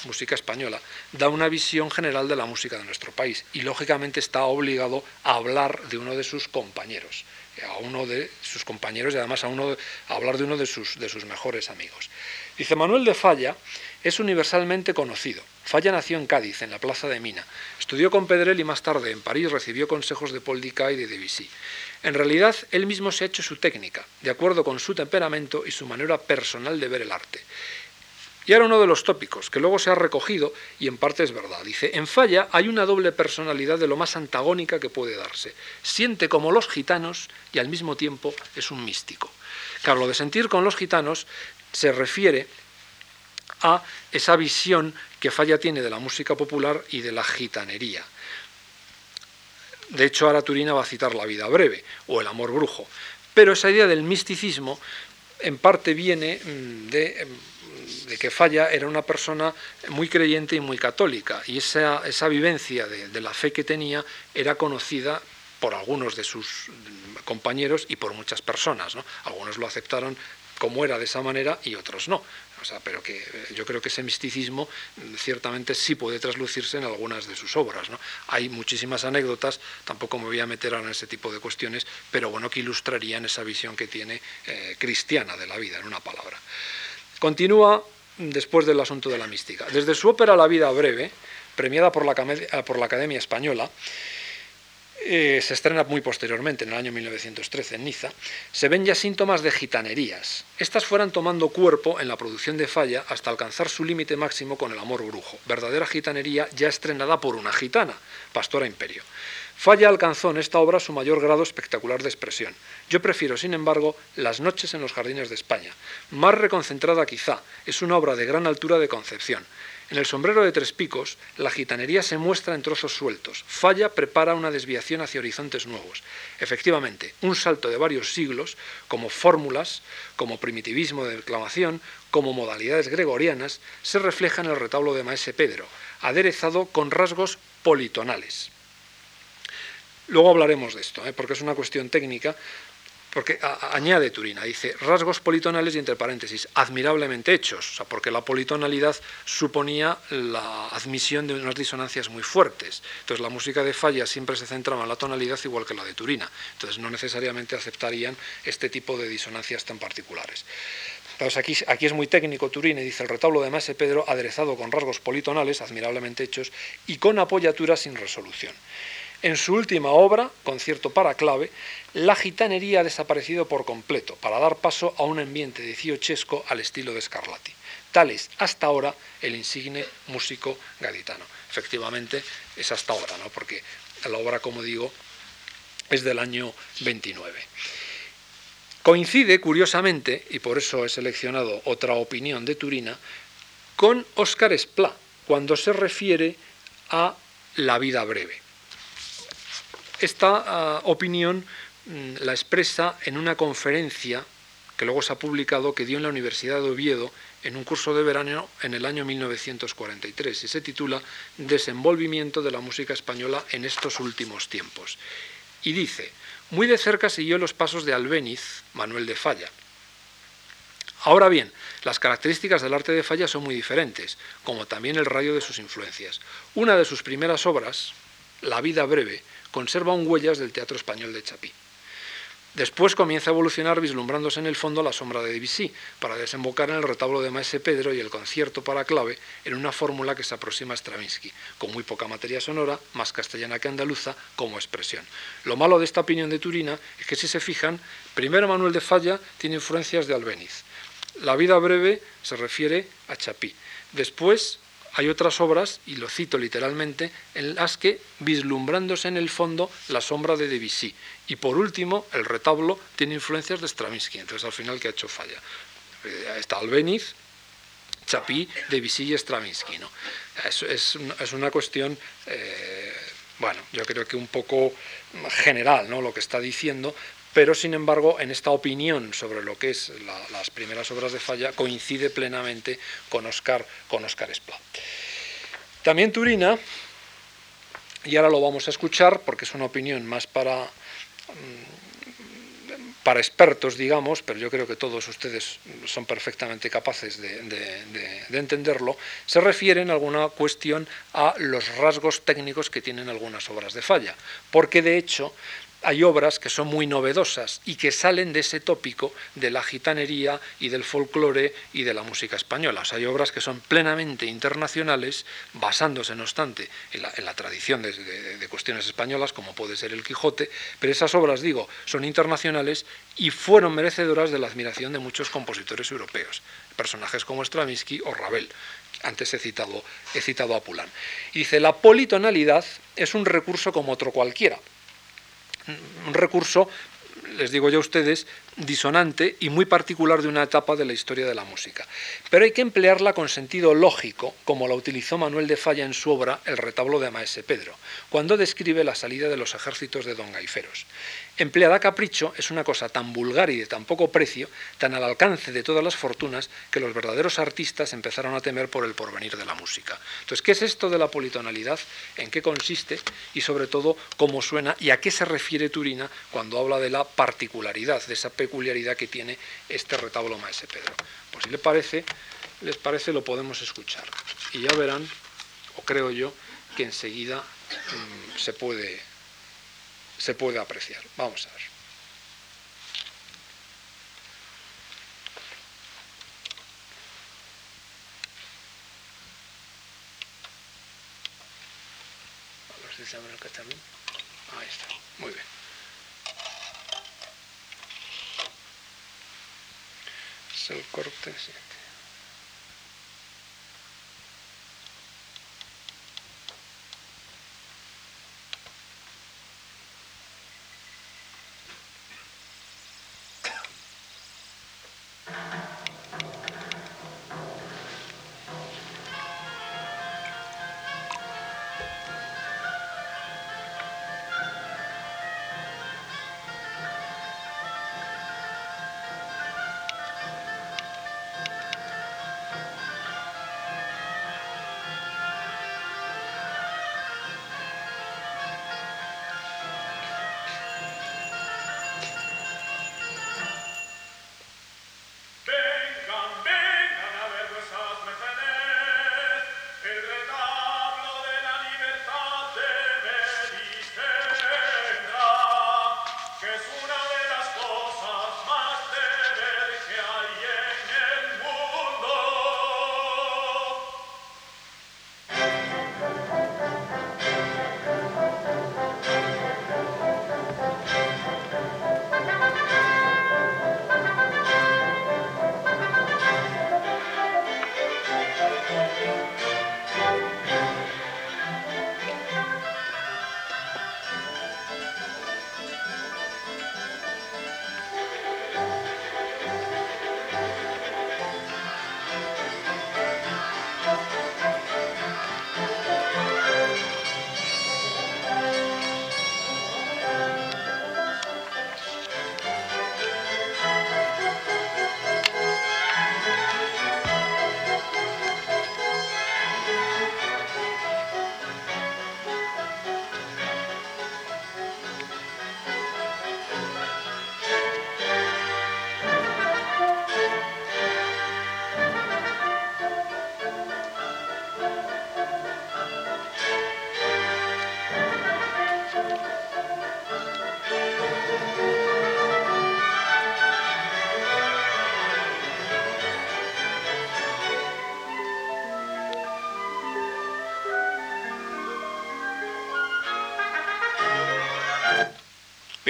Speaker 2: música española, da una visión general de la música de nuestro país y lógicamente está obligado a hablar de uno de sus compañeros, a uno de sus compañeros y además a, uno, a hablar de uno de sus, de sus mejores amigos. Dice Manuel de Falla es universalmente conocido. Falla nació en Cádiz, en la plaza de Mina. Estudió con Pedrell y más tarde en París recibió consejos de Paul Dicay y de Debussy. En realidad, él mismo se ha hecho su técnica, de acuerdo con su temperamento y su manera personal de ver el arte. Y ahora uno de los tópicos, que luego se ha recogido y en parte es verdad. Dice, en Falla hay una doble personalidad de lo más antagónica que puede darse. Siente como los gitanos y al mismo tiempo es un místico. Claro, lo de sentir con los gitanos se refiere a esa visión que Falla tiene de la música popular y de la gitanería. De hecho, ahora Turina va a citar La vida breve o El amor brujo. Pero esa idea del misticismo en parte viene mm, de em, de que Falla era una persona muy creyente y muy católica, y esa, esa vivencia de, la fe que tenía era conocida por algunos de sus compañeros y por muchas personas. ¿no? Algunos lo aceptaron como era de esa manera y otros no. Pero que eh, yo creo que ese misticismo mm, ciertamente sí puede traslucirse en algunas de sus obras. Hay muchísimas anécdotas, tampoco me voy a meter ahora en ese tipo de cuestiones, pero bueno, que ilustrarían esa visión que tiene eh, cristiana de la vida, en una palabra. Continúa después del asunto de la mística. Desde su ópera La vida breve, premiada por la, Academia Española, eh, se estrena muy posteriormente, en el año 1913, en Niza, se ven ya síntomas de gitanerías. Estas fueran tomando cuerpo en la producción de Falla hasta alcanzar su límite máximo con el amor brujo, verdadera gitanería ya estrenada por una gitana, Pastora Imperio. Falla alcanzó en esta obra su mayor grado espectacular de expresión. Yo prefiero, sin embargo, Las noches en los jardines de España. Más reconcentrada quizá, es una obra de gran altura de concepción. En el sombrero de tres picos, la gitanería se muestra en trozos sueltos. Falla prepara una desviación hacia horizontes nuevos. Efectivamente, un salto de varios siglos, como fórmulas, como primitivismo de declamación, como modalidades gregorianas, se refleja en el retablo de Maese Pedro, aderezado con rasgos politonales. Luego hablaremos de esto, ¿eh? porque es una cuestión técnica, porque añade Turina, dice rasgos politonales y entre paréntesis, admirablemente hechos, o sea, porque la politonalidad suponía la admisión de unas disonancias muy fuertes. Entonces la música de Falla siempre se centraba en la tonalidad igual que la de Turina. Entonces no necesariamente aceptarían este tipo de disonancias tan particulares. Aquí, es muy técnico Turina y dice el retablo de Maese Pedro aderezado con rasgos politonales, admirablemente hechos, y con apoyatura sin resolución. En su última obra, Concierto para clave, la gitanería ha desaparecido por completo para dar paso a un ambiente dieciochesco al estilo de Scarlatti. Tal es hasta ahora el insigne músico gaditano. Efectivamente, es hasta ahora, ¿no? porque la obra, como digo, es del año 29. Coincide, curiosamente, y por eso he seleccionado otra opinión de Turina, con Oscar Esplá, cuando se refiere a la vida breve. Esta ah, opinión mm, la expresa en una conferencia que luego se ha publicado que dio en la Universidad de Oviedo en un curso de verano en el año 1943 y se titula Desenvolvimiento de la música española en estos últimos tiempos. Y dice, muy de cerca siguió los pasos de Albéniz, Manuel de Falla. Ahora bien, las características del arte de Falla son muy diferentes, como también el rayo de sus influencias. Una de sus primeras obras, La vida breve, conserva aún huellas del teatro español de Chapí. Después comienza a evolucionar vislumbrándose en el fondo la sombra de Debussy, para desembocar en el retablo de Maese Pedro y el concierto para clave en una fórmula que se aproxima a Stravinsky, con muy poca materia sonora, más castellana que andaluza, como expresión. Lo malo de esta opinión de Turina es que si se fijan, primero Manuel de Falla tiene influencias de Albéniz. La vida breve se refiere a Chapí. Después hay otras obras, y lo cito literalmente, en las que, vislumbrándose en el fondo la sombra de Debussy. Y por último, el retablo tiene influencias de Stravinsky. Entonces, al final, ¿qué ha hecho falla? Eh, está Albeniz, Chapí, Debussy y Stravinsky. ¿no? Es, es, una cuestión, eh, bueno, yo creo que un poco general, ¿no? Lo que está diciendo, pero sin embargo en esta opinión sobre lo que es las primeras obras de Falla coincide plenamente con Oscar, con Oscar También Turina, y ahora lo vamos a escuchar porque es una opinión más para, mm, para expertos, digamos, pero yo creo que todos ustedes son perfectamente capaces de, de entenderlo, se refiere en alguna cuestión a los rasgos técnicos que tienen algunas obras de Falla, porque de hecho hay obras que son muy novedosas y que salen de ese tópico de la gitanería y del folclore y de la música española. hay obras que son plenamente internacionales, basándose, no obstante, en la, tradición de, de, cuestiones españolas, como puede ser el Quijote, pero esas obras, digo, son internacionales y fueron merecedoras de la admiración de muchos compositores europeos, personajes como Stravinsky o Ravel. Antes he citado, he citado a Pulán. Y dice, la politonalidad es un recurso como otro cualquiera un recurso, les digo ya a ustedes, disonante y muy particular de una etapa de la historia de la música. Pero hay que emplearla con sentido lógico, como la utilizó Manuel de Falla en su obra El retablo de Maese Pedro, cuando describe la salida de los ejércitos de Don Gaiferos. Empleada a capricho es una cosa tan vulgar y de tan poco precio, tan al alcance de todas las fortunas, que los verdaderos artistas empezaron a temer por el porvenir de la música. Entonces, ¿qué es esto de la politonalidad? ¿En qué consiste? Y sobre todo, ¿cómo suena? ¿Y a qué se refiere Turina cuando habla de la particularidad, de esa peculiaridad que tiene este retablo Maese Pedro? Pues si les parece, les parece, lo podemos escuchar. Y ya verán, o creo yo, que enseguida mm, se puede se puede apreciar. Vamos a ver. A ver si se abre el también. Ahí está. Muy bien. Es el corte.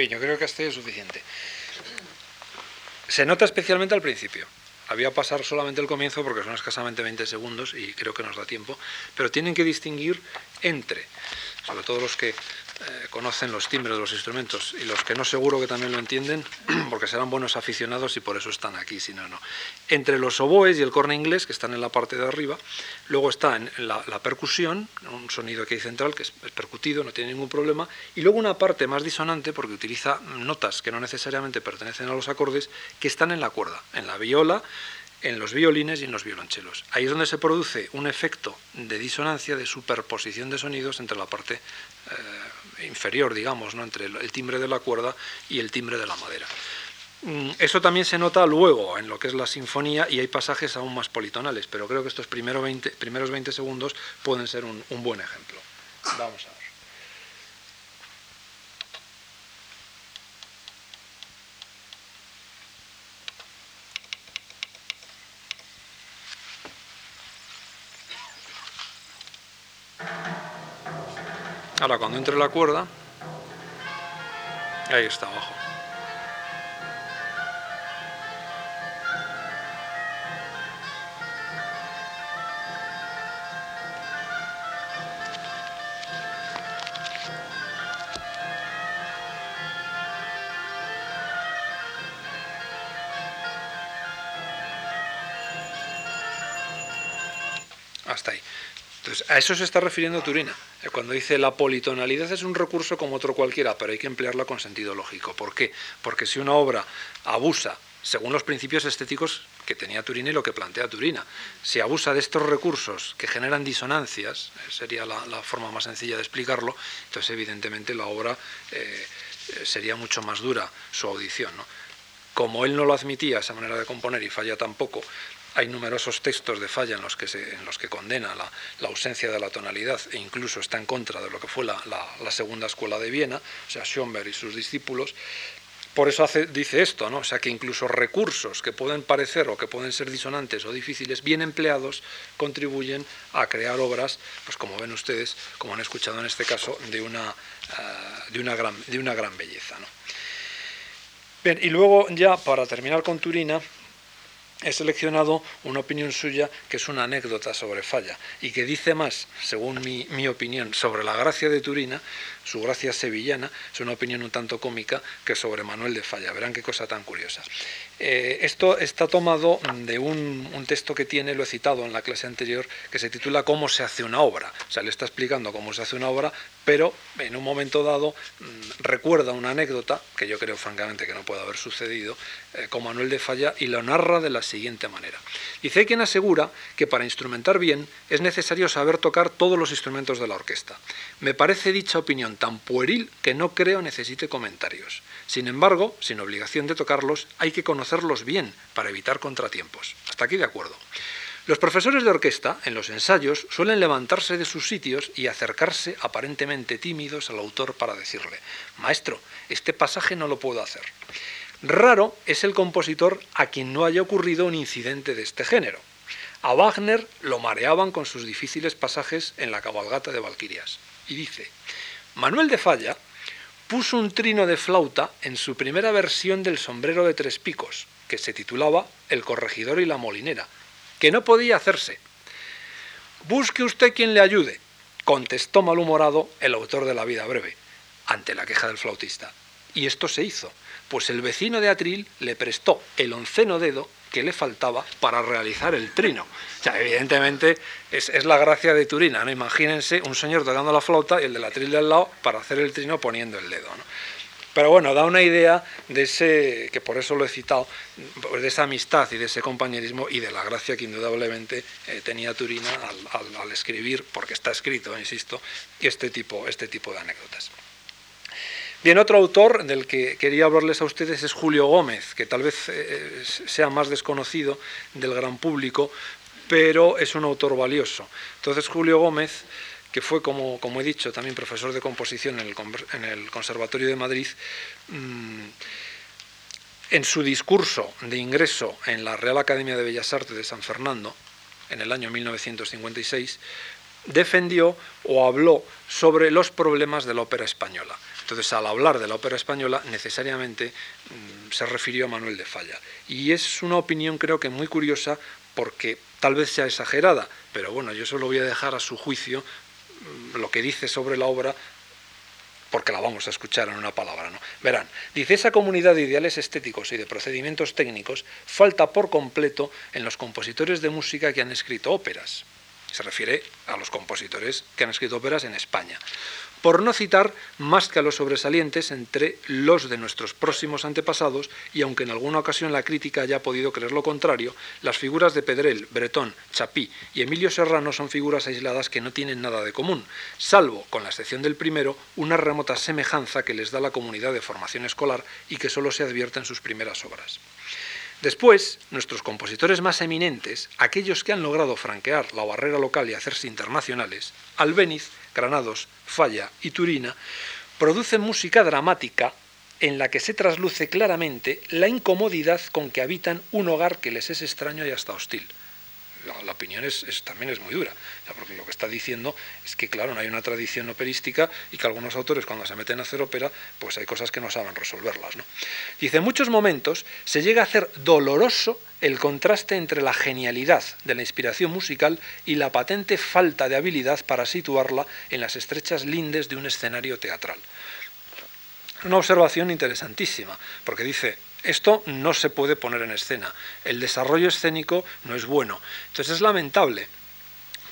Speaker 2: Yo creo que hasta es suficiente. Se nota especialmente al principio. Había pasar solamente el comienzo porque son escasamente 20 segundos y creo que nos da tiempo, pero tienen que distinguir entre, sobre todo los que eh, conocen los timbres de los instrumentos y los que no seguro que también lo entienden, porque serán buenos aficionados y por eso están aquí, si no, no. Entre los oboes y el corne inglés, que están en la parte de arriba, luego está en la, percusión, un sonido aquí central que es, no tiene ningún problema, y luego una parte más disonante, porque utiliza notas que no necesariamente pertenecen a los acordes, que están en la cuerda, en la viola, en los violines y en los violonchelos. Ahí es donde se produce un efecto de disonancia, de superposición de sonidos entre la parte eh, inferior, digamos, ¿no? entre el timbre de la cuerda y el timbre de la madera. Mm, eso también se nota luego en lo que es la sinfonía y hay pasajes aún más politonales, pero creo que estos primeros 20, primeros 20 segundos pueden ser un, un buen ejemplo. Vamos a ver. Ahora cuando entre la cuerda, ahí está abajo. A eso se está refiriendo Turina. Eh, cuando dice la politonalidad es un recurso como otro cualquiera, pero hay que emplearla con sentido lógico. ¿Por qué? Porque si una obra abusa, según los principios estéticos que tenía Turina y lo que plantea Turina, si abusa de estos recursos que generan disonancias, eh, sería la, forma más sencilla de explicarlo, entonces evidentemente la obra eh, sería mucho más dura su audición. Como él no lo admitía, esa manera de componer, y falla tampoco, hay numerosos textos de falla en los que, se, en los que condena la, ausencia de la tonalidad e incluso está en contra de lo que fue la, segunda escuela de Viena, o sea, Schoenberg y sus discípulos. Por eso dice esto, ¿no? O sea, que incluso recursos que pueden parecer o que pueden ser disonantes o difíciles, bien empleados, contribuyen a crear obras, pues como ven ustedes, como han escuchado en este caso, de una, eh, de una, gran, de una gran belleza, ¿no? Bien, y luego ya para terminar con Turina, he seleccionado una opinión suya que es una anécdota sobre Falla y que dice más, según mi, opinión, sobre la gracia de Turina, su gracia sevillana, es una opinión un tanto cómica que sobre Manuel de Falla. Verán qué cosa tan curiosa. Eh, esto está tomado de un, texto que tiene, lo he citado en la clase anterior, que se titula Cómo se hace una obra. O sea, le está explicando cómo se hace una obra, pero en un momento dado mm, recuerda una anécdota, que yo creo francamente que no puede haber sucedido, eh, con Manuel de Falla, y lo narra de la siguiente manera. Dice, quien asegura que para instrumentar bien es necesario saber tocar todos los instrumentos de la orquesta. Me parece dicha opinión tan pueril que no creo necesite comentarios. Sin embargo, sin obligación de tocarlos, hay que conocerlos bien para evitar contratiempos. Hasta aquí de acuerdo. Los profesores de orquesta, en los ensayos, suelen levantarse de sus sitios y acercarse aparentemente tímidos al autor para decirle, Maestro, este pasaje no lo puedo hacer. Raro es el compositor a quien no haya ocurrido un incidente de este género. A Wagner lo mareaban con sus difíciles pasajes en la cabalgata de Valquirias. Y dice, Manuel de Falla puso un trino de flauta en su primera versión del sombrero de tres picos, que se titulaba El corregidor y la molinera, que no podía hacerse. Busque usted quien le ayude, contestó malhumorado el autor de La vida breve, ante la queja del flautista. Y esto se hizo, pues el vecino de Atril le prestó el onceno dedo que le faltaba para realizar el trino. Evidentemente es, la gracia de Turina, ¿no? Imagínense un señor tocando la flauta y el de la tril al lado para hacer el trino poniendo el dedo, Pero bueno, da una idea de ese, que por eso lo he citado, de esa amistad y de ese compañerismo y de la gracia que indudablemente eh, tenía Turina al, escribir, porque está escrito, insisto, este tipo, este tipo de anécdotas. Bien, otro autor del que quería hablarles a ustedes es Julio Gómez, que tal vez eh, sea más desconocido del gran público, pero es un autor valioso. Entonces, Julio Gómez, que fue, como, como he dicho, también profesor de composición en el, Conservatorio de Madrid, mm, en su discurso de ingreso en la Real Academia de Bellas Artes de San Fernando, en el año 1956, defendió o habló sobre los problemas de la ópera española. Entonces, al hablar de la ópera española, necesariamente mm, se refirió a Manuel de Falla. Y es una opinión creo que muy curiosa porque tal vez sea exagerada, pero bueno, yo solo voy a dejar a su juicio lo que dice sobre la obra porque la vamos a escuchar en una palabra, ¿no? Verán, dice, esa comunidad de ideales estéticos y de procedimientos técnicos falta por completo en los compositores de música que han escrito óperas. Se refiere a los compositores que han escrito óperas en España por no citar más que a los sobresalientes entre los de nuestros próximos antepasados, y aunque en alguna ocasión la crítica haya podido creer lo contrario, las figuras de Pedrel, Bretón, Chapí y Emilio Serrano son figuras aisladas que no tienen nada de común, salvo, con la excepción del primero, una remota semejanza que les da la comunidad de formación escolar y que solo se advierte en sus primeras obras. Después, nuestros compositores más eminentes, aquellos que han logrado franquear la barrera local y hacerse internacionales, Albéniz, Granados, Falla y Turina, producen música dramática en la que se trasluce claramente la incomodidad con que habitan un hogar que les es extraño y hasta hostil la, opinión es, también es muy dura, porque lo que está diciendo es que, claro, no hay una tradición operística y que algunos autores cuando se meten a hacer ópera, pues hay cosas que no saben resolverlas. ¿no? Dice, en muchos momentos se llega a hacer doloroso el contraste entre la genialidad de la inspiración musical y la patente falta de habilidad para situarla en las estrechas lindes de un escenario teatral. Una observación interesantísima, porque dice, esto no se puede poner en escena. El desarrollo escénico no es bueno. Entonces es lamentable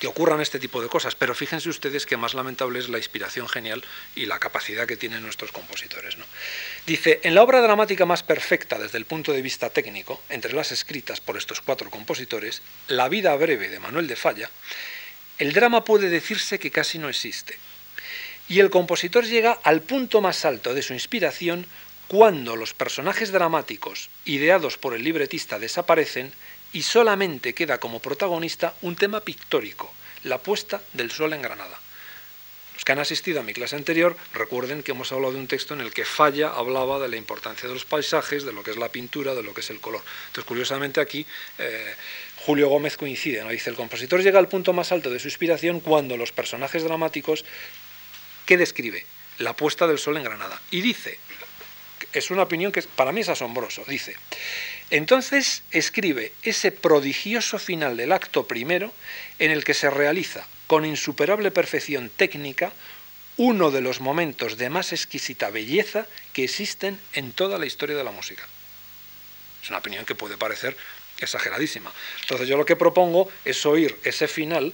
Speaker 2: que ocurran este tipo de cosas, pero fíjense ustedes que más lamentable es la inspiración genial y la capacidad que tienen nuestros compositores. ¿no? Dice, en la obra dramática más perfecta desde el punto de vista técnico, entre las escritas por estos cuatro compositores, La vida breve de Manuel de Falla, el drama puede decirse que casi no existe. Y el compositor llega al punto más alto de su inspiración cuando los personajes dramáticos ideados por el libretista desaparecen y solamente queda como protagonista un tema pictórico, la puesta del sol en Granada. Los que han asistido a mi clase anterior recuerden que hemos hablado de un texto en el que Falla hablaba de la importancia de los paisajes, de lo que es la pintura, de lo que es el color. Entonces, curiosamente aquí eh, Julio Gómez coincide, ¿no? dice, el compositor llega al punto más alto de su inspiración cuando los personajes dramáticos, ¿qué describe? La puesta del sol en Granada. Y dice, es una opinión que para mí es asombroso. Dice, entonces escribe ese prodigioso final del acto primero en el que se realiza con insuperable perfección técnica uno de los momentos de más exquisita belleza que existen en toda la historia de la música. Es una opinión que puede parecer exageradísima. Entonces yo lo que propongo es oír ese final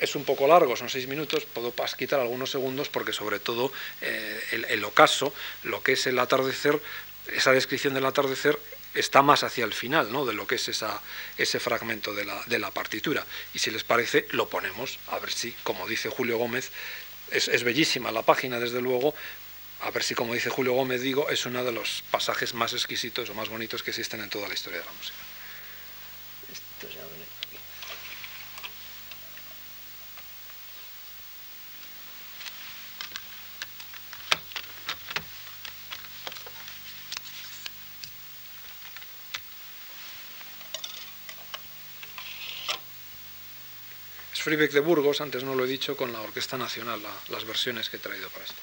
Speaker 2: es un poco largo, son seis minutos, puedo quitar algunos segundos porque sobre todo eh, el, ocaso, lo que es el atardecer, esa descripción del atardecer está más hacia el final ¿no? de lo que es esa, ese fragmento de la, partitura. Y si les parece, lo ponemos, a ver si, como dice Julio Gómez, es, es bellísima la página, desde luego, a ver si, como dice Julio Gómez, digo, es uno de los pasajes más exquisitos o más bonitos que existen en toda la historia de la música. Fribeck de Burgos, antes no lo he dicho, con la Orquesta Nacional, las versiones que he traído para esto.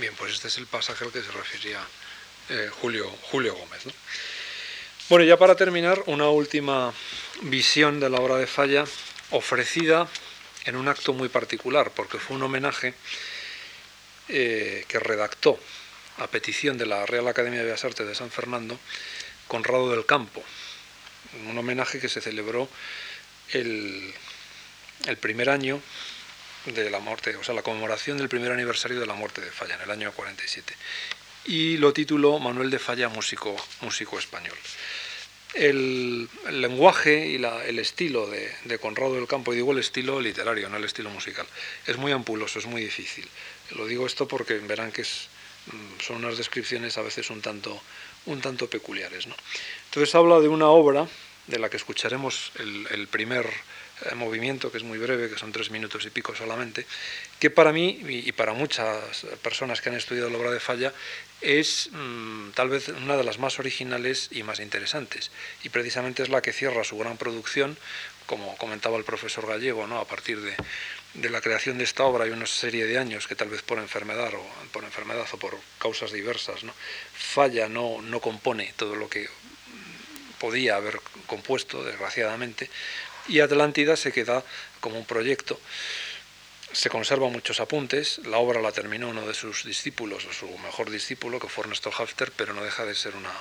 Speaker 2: Bien, pues este es el pasaje al que se refería eh, Julio, Julio Gómez. Bueno, ya para terminar, una última visión de la obra de Falla ofrecida en un acto muy particular, porque fue un homenaje eh, que redactó a petición de la Real Academia de Bellas Artes de San Fernando, Conrado del Campo, un homenaje que se celebró el, el primer año de la muerte, o sea, la conmemoración del primer aniversario de la muerte de Falla, en el año 47. Y lo tituló Manuel de Falla, músico, músico español. El, lenguaje y el estilo de, Conrado del Campo, y digo el estilo literario, no el estilo musical, es muy ampuloso, es muy difícil. Lo digo esto porque verán que mm, son unas descripciones a veces un tanto, un tanto peculiares. ¿no? Entonces habla de una obra de la que escucharemos el primer movimiento, que es muy breve, que son tres minutos y pico solamente, que para mí y para muchas personas que han estudiado la obra de Falla es mm, tal vez una de las más originales y más interesantes. Y precisamente es la que cierra su gran producción, como comentaba el profesor Gallego, ¿no? a partir de, de la creación de esta obra hay una serie de años que tal vez por enfermedad o por enfermedad o por causas diversas, ¿no? Falla no, no compone todo lo que podía haber compuesto, desgraciadamente, y Atlántida se queda como un proyecto. Se conservan muchos apuntes, la obra la terminó uno de sus discípulos, o su mejor discípulo, que fue Ernesto Halfter, pero no deja de ser una,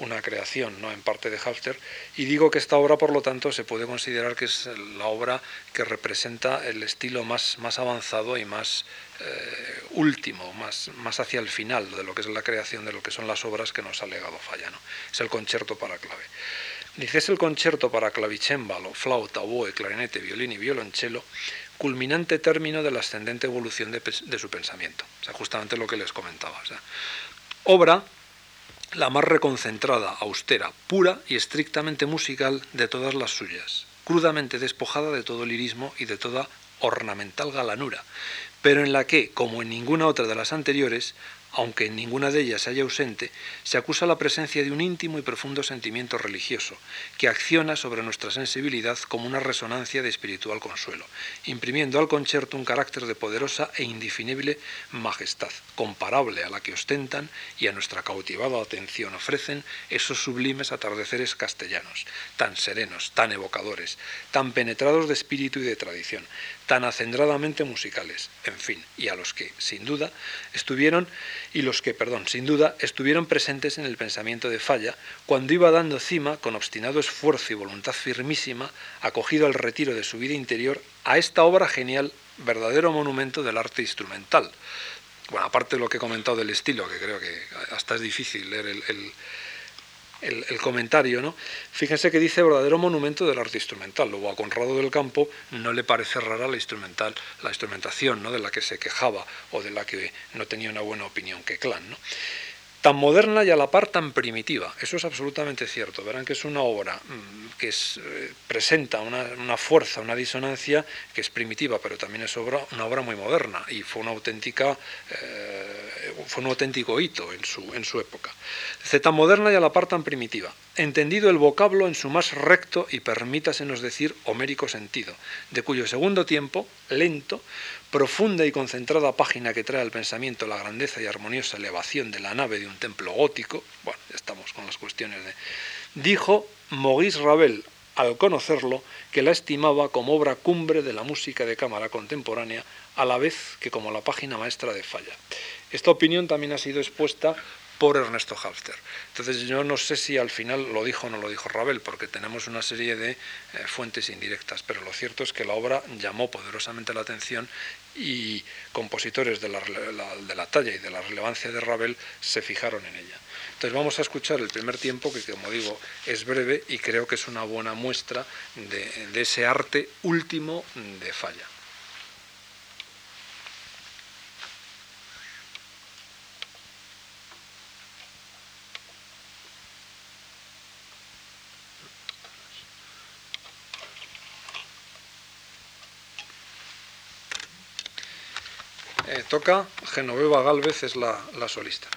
Speaker 2: una creación ¿no? en parte de Halfter. Y digo que esta obra, por lo tanto, se puede considerar que es la obra que representa el estilo más, más avanzado y más eh, último, más, más hacia el final de lo que es la creación de lo que son las obras que nos ha legado Falla. Es el concierto para clave. Dice, es el concierto para clavicémbalo, flauta, oboe, clarinete, violín y violonchelo, culminante término de la ascendente evolución de, su pensamiento. O sea, justamente lo que les comentaba. obra la más reconcentrada, austera, pura y estrictamente musical de todas las suyas, crudamente despojada de todo lirismo y de toda ornamental galanura, pero en la que, como en ninguna otra de las anteriores, aunque en ninguna de ellas haya ausente, se acusa la presencia de un íntimo y profundo sentimiento religioso, que acciona sobre nuestra sensibilidad como una resonancia de espiritual consuelo, imprimiendo al concierto un carácter de poderosa e indefinible majestad, comparable a la que ostentan y a nuestra cautivada atención ofrecen esos sublimes atardeceres castellanos, tan serenos, tan evocadores, tan penetrados de espíritu y de tradición, tan acendradamente musicales, en fin, y a los que, sin duda, estuvieron, y los que, perdón, sin duda, estuvieron presentes en el pensamiento de Falla, cuando iba dando cima, con obstinado esfuerzo y voluntad firmísima, acogido al retiro de su vida interior, a esta obra genial, verdadero monumento del arte instrumental. Bueno, aparte de lo que he comentado del estilo, que creo que hasta es difícil leer el el, comentario, ¿no? Fíjense que dice verdadero monumento del arte instrumental. Luego a Conrado del Campo no le parece rara la instrumental, la instrumentación, ¿no? De la que se quejaba o de la que no tenía una buena opinión que Clan, ¿no? Tan moderna y a la par tan primitiva. Eso es absolutamente cierto. Verán que es una obra mm, que eh, presenta una, fuerza, una disonancia que es primitiva, pero también es obra, una obra muy moderna y fue una auténtica, eh, fue un auténtico hito en su, en su época. Z tan moderna y a la par tan primitiva. Entendido el vocablo en su más recto y permítasenos decir homérico sentido, de cuyo segundo tiempo, lento, profunda y concentrada página que trae al pensamiento la grandeza y armoniosa elevación de la nave de un templo gótico, bueno, ya estamos con las cuestiones de... Dijo Maurice Ravel, al conocerlo, que la estimaba como obra cumbre de la música de cámara contemporánea, a la vez que como la página maestra de Falla. Esta opinión también ha sido expuesta por Ernesto Halfter. Entonces yo no sé si al final lo dijo o no lo dijo Ravel, porque tenemos una serie de eh, fuentes indirectas, pero lo cierto es que la obra llamó poderosamente la atención y compositores de la, de la talla y de la relevancia de Ravel se fijaron en ella. Entonces vamos a escuchar el primer tiempo, que como digo es breve y creo que es una buena muestra de ese arte último de Falla. Toca Genoveva Galvez, es la, la solista.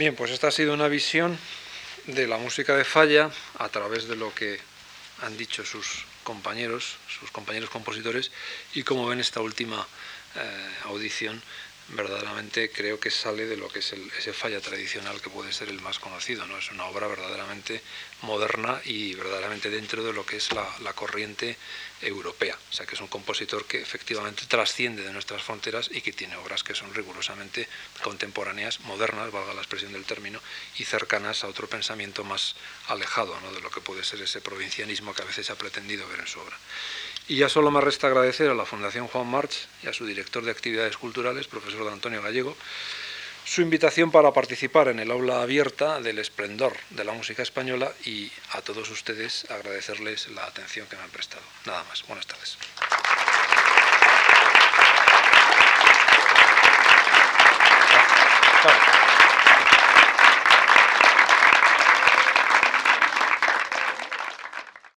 Speaker 2: Bien, pues esta ha sido una visión de la música de Falla a través de lo que han dicho sus compañeros, sus compañeros compositores, y como ven esta última eh, audición verdaderamente creo que sale de lo que es ese falla tradicional que puede ser el más conocido. ¿no? Es una obra verdaderamente moderna y verdaderamente dentro de lo que es la, la, corriente europea. O sea que es un compositor que efectivamente trasciende de nuestras fronteras y que tiene obras que son rigurosamente contemporáneas, modernas, valga la expresión del término, y cercanas a otro pensamiento más alejado ¿no? de lo que puede ser ese provincianismo que a veces se ha pretendido ver en su obra. Y ya solo me resta agradecer a la Fundación Juan March y a su director de actividades culturales, profesor Antonio Gallego, su invitación para participar en el aula abierta del esplendor de la música española y a todos ustedes agradecerles la atención que me han prestado. Nada más. Buenas tardes.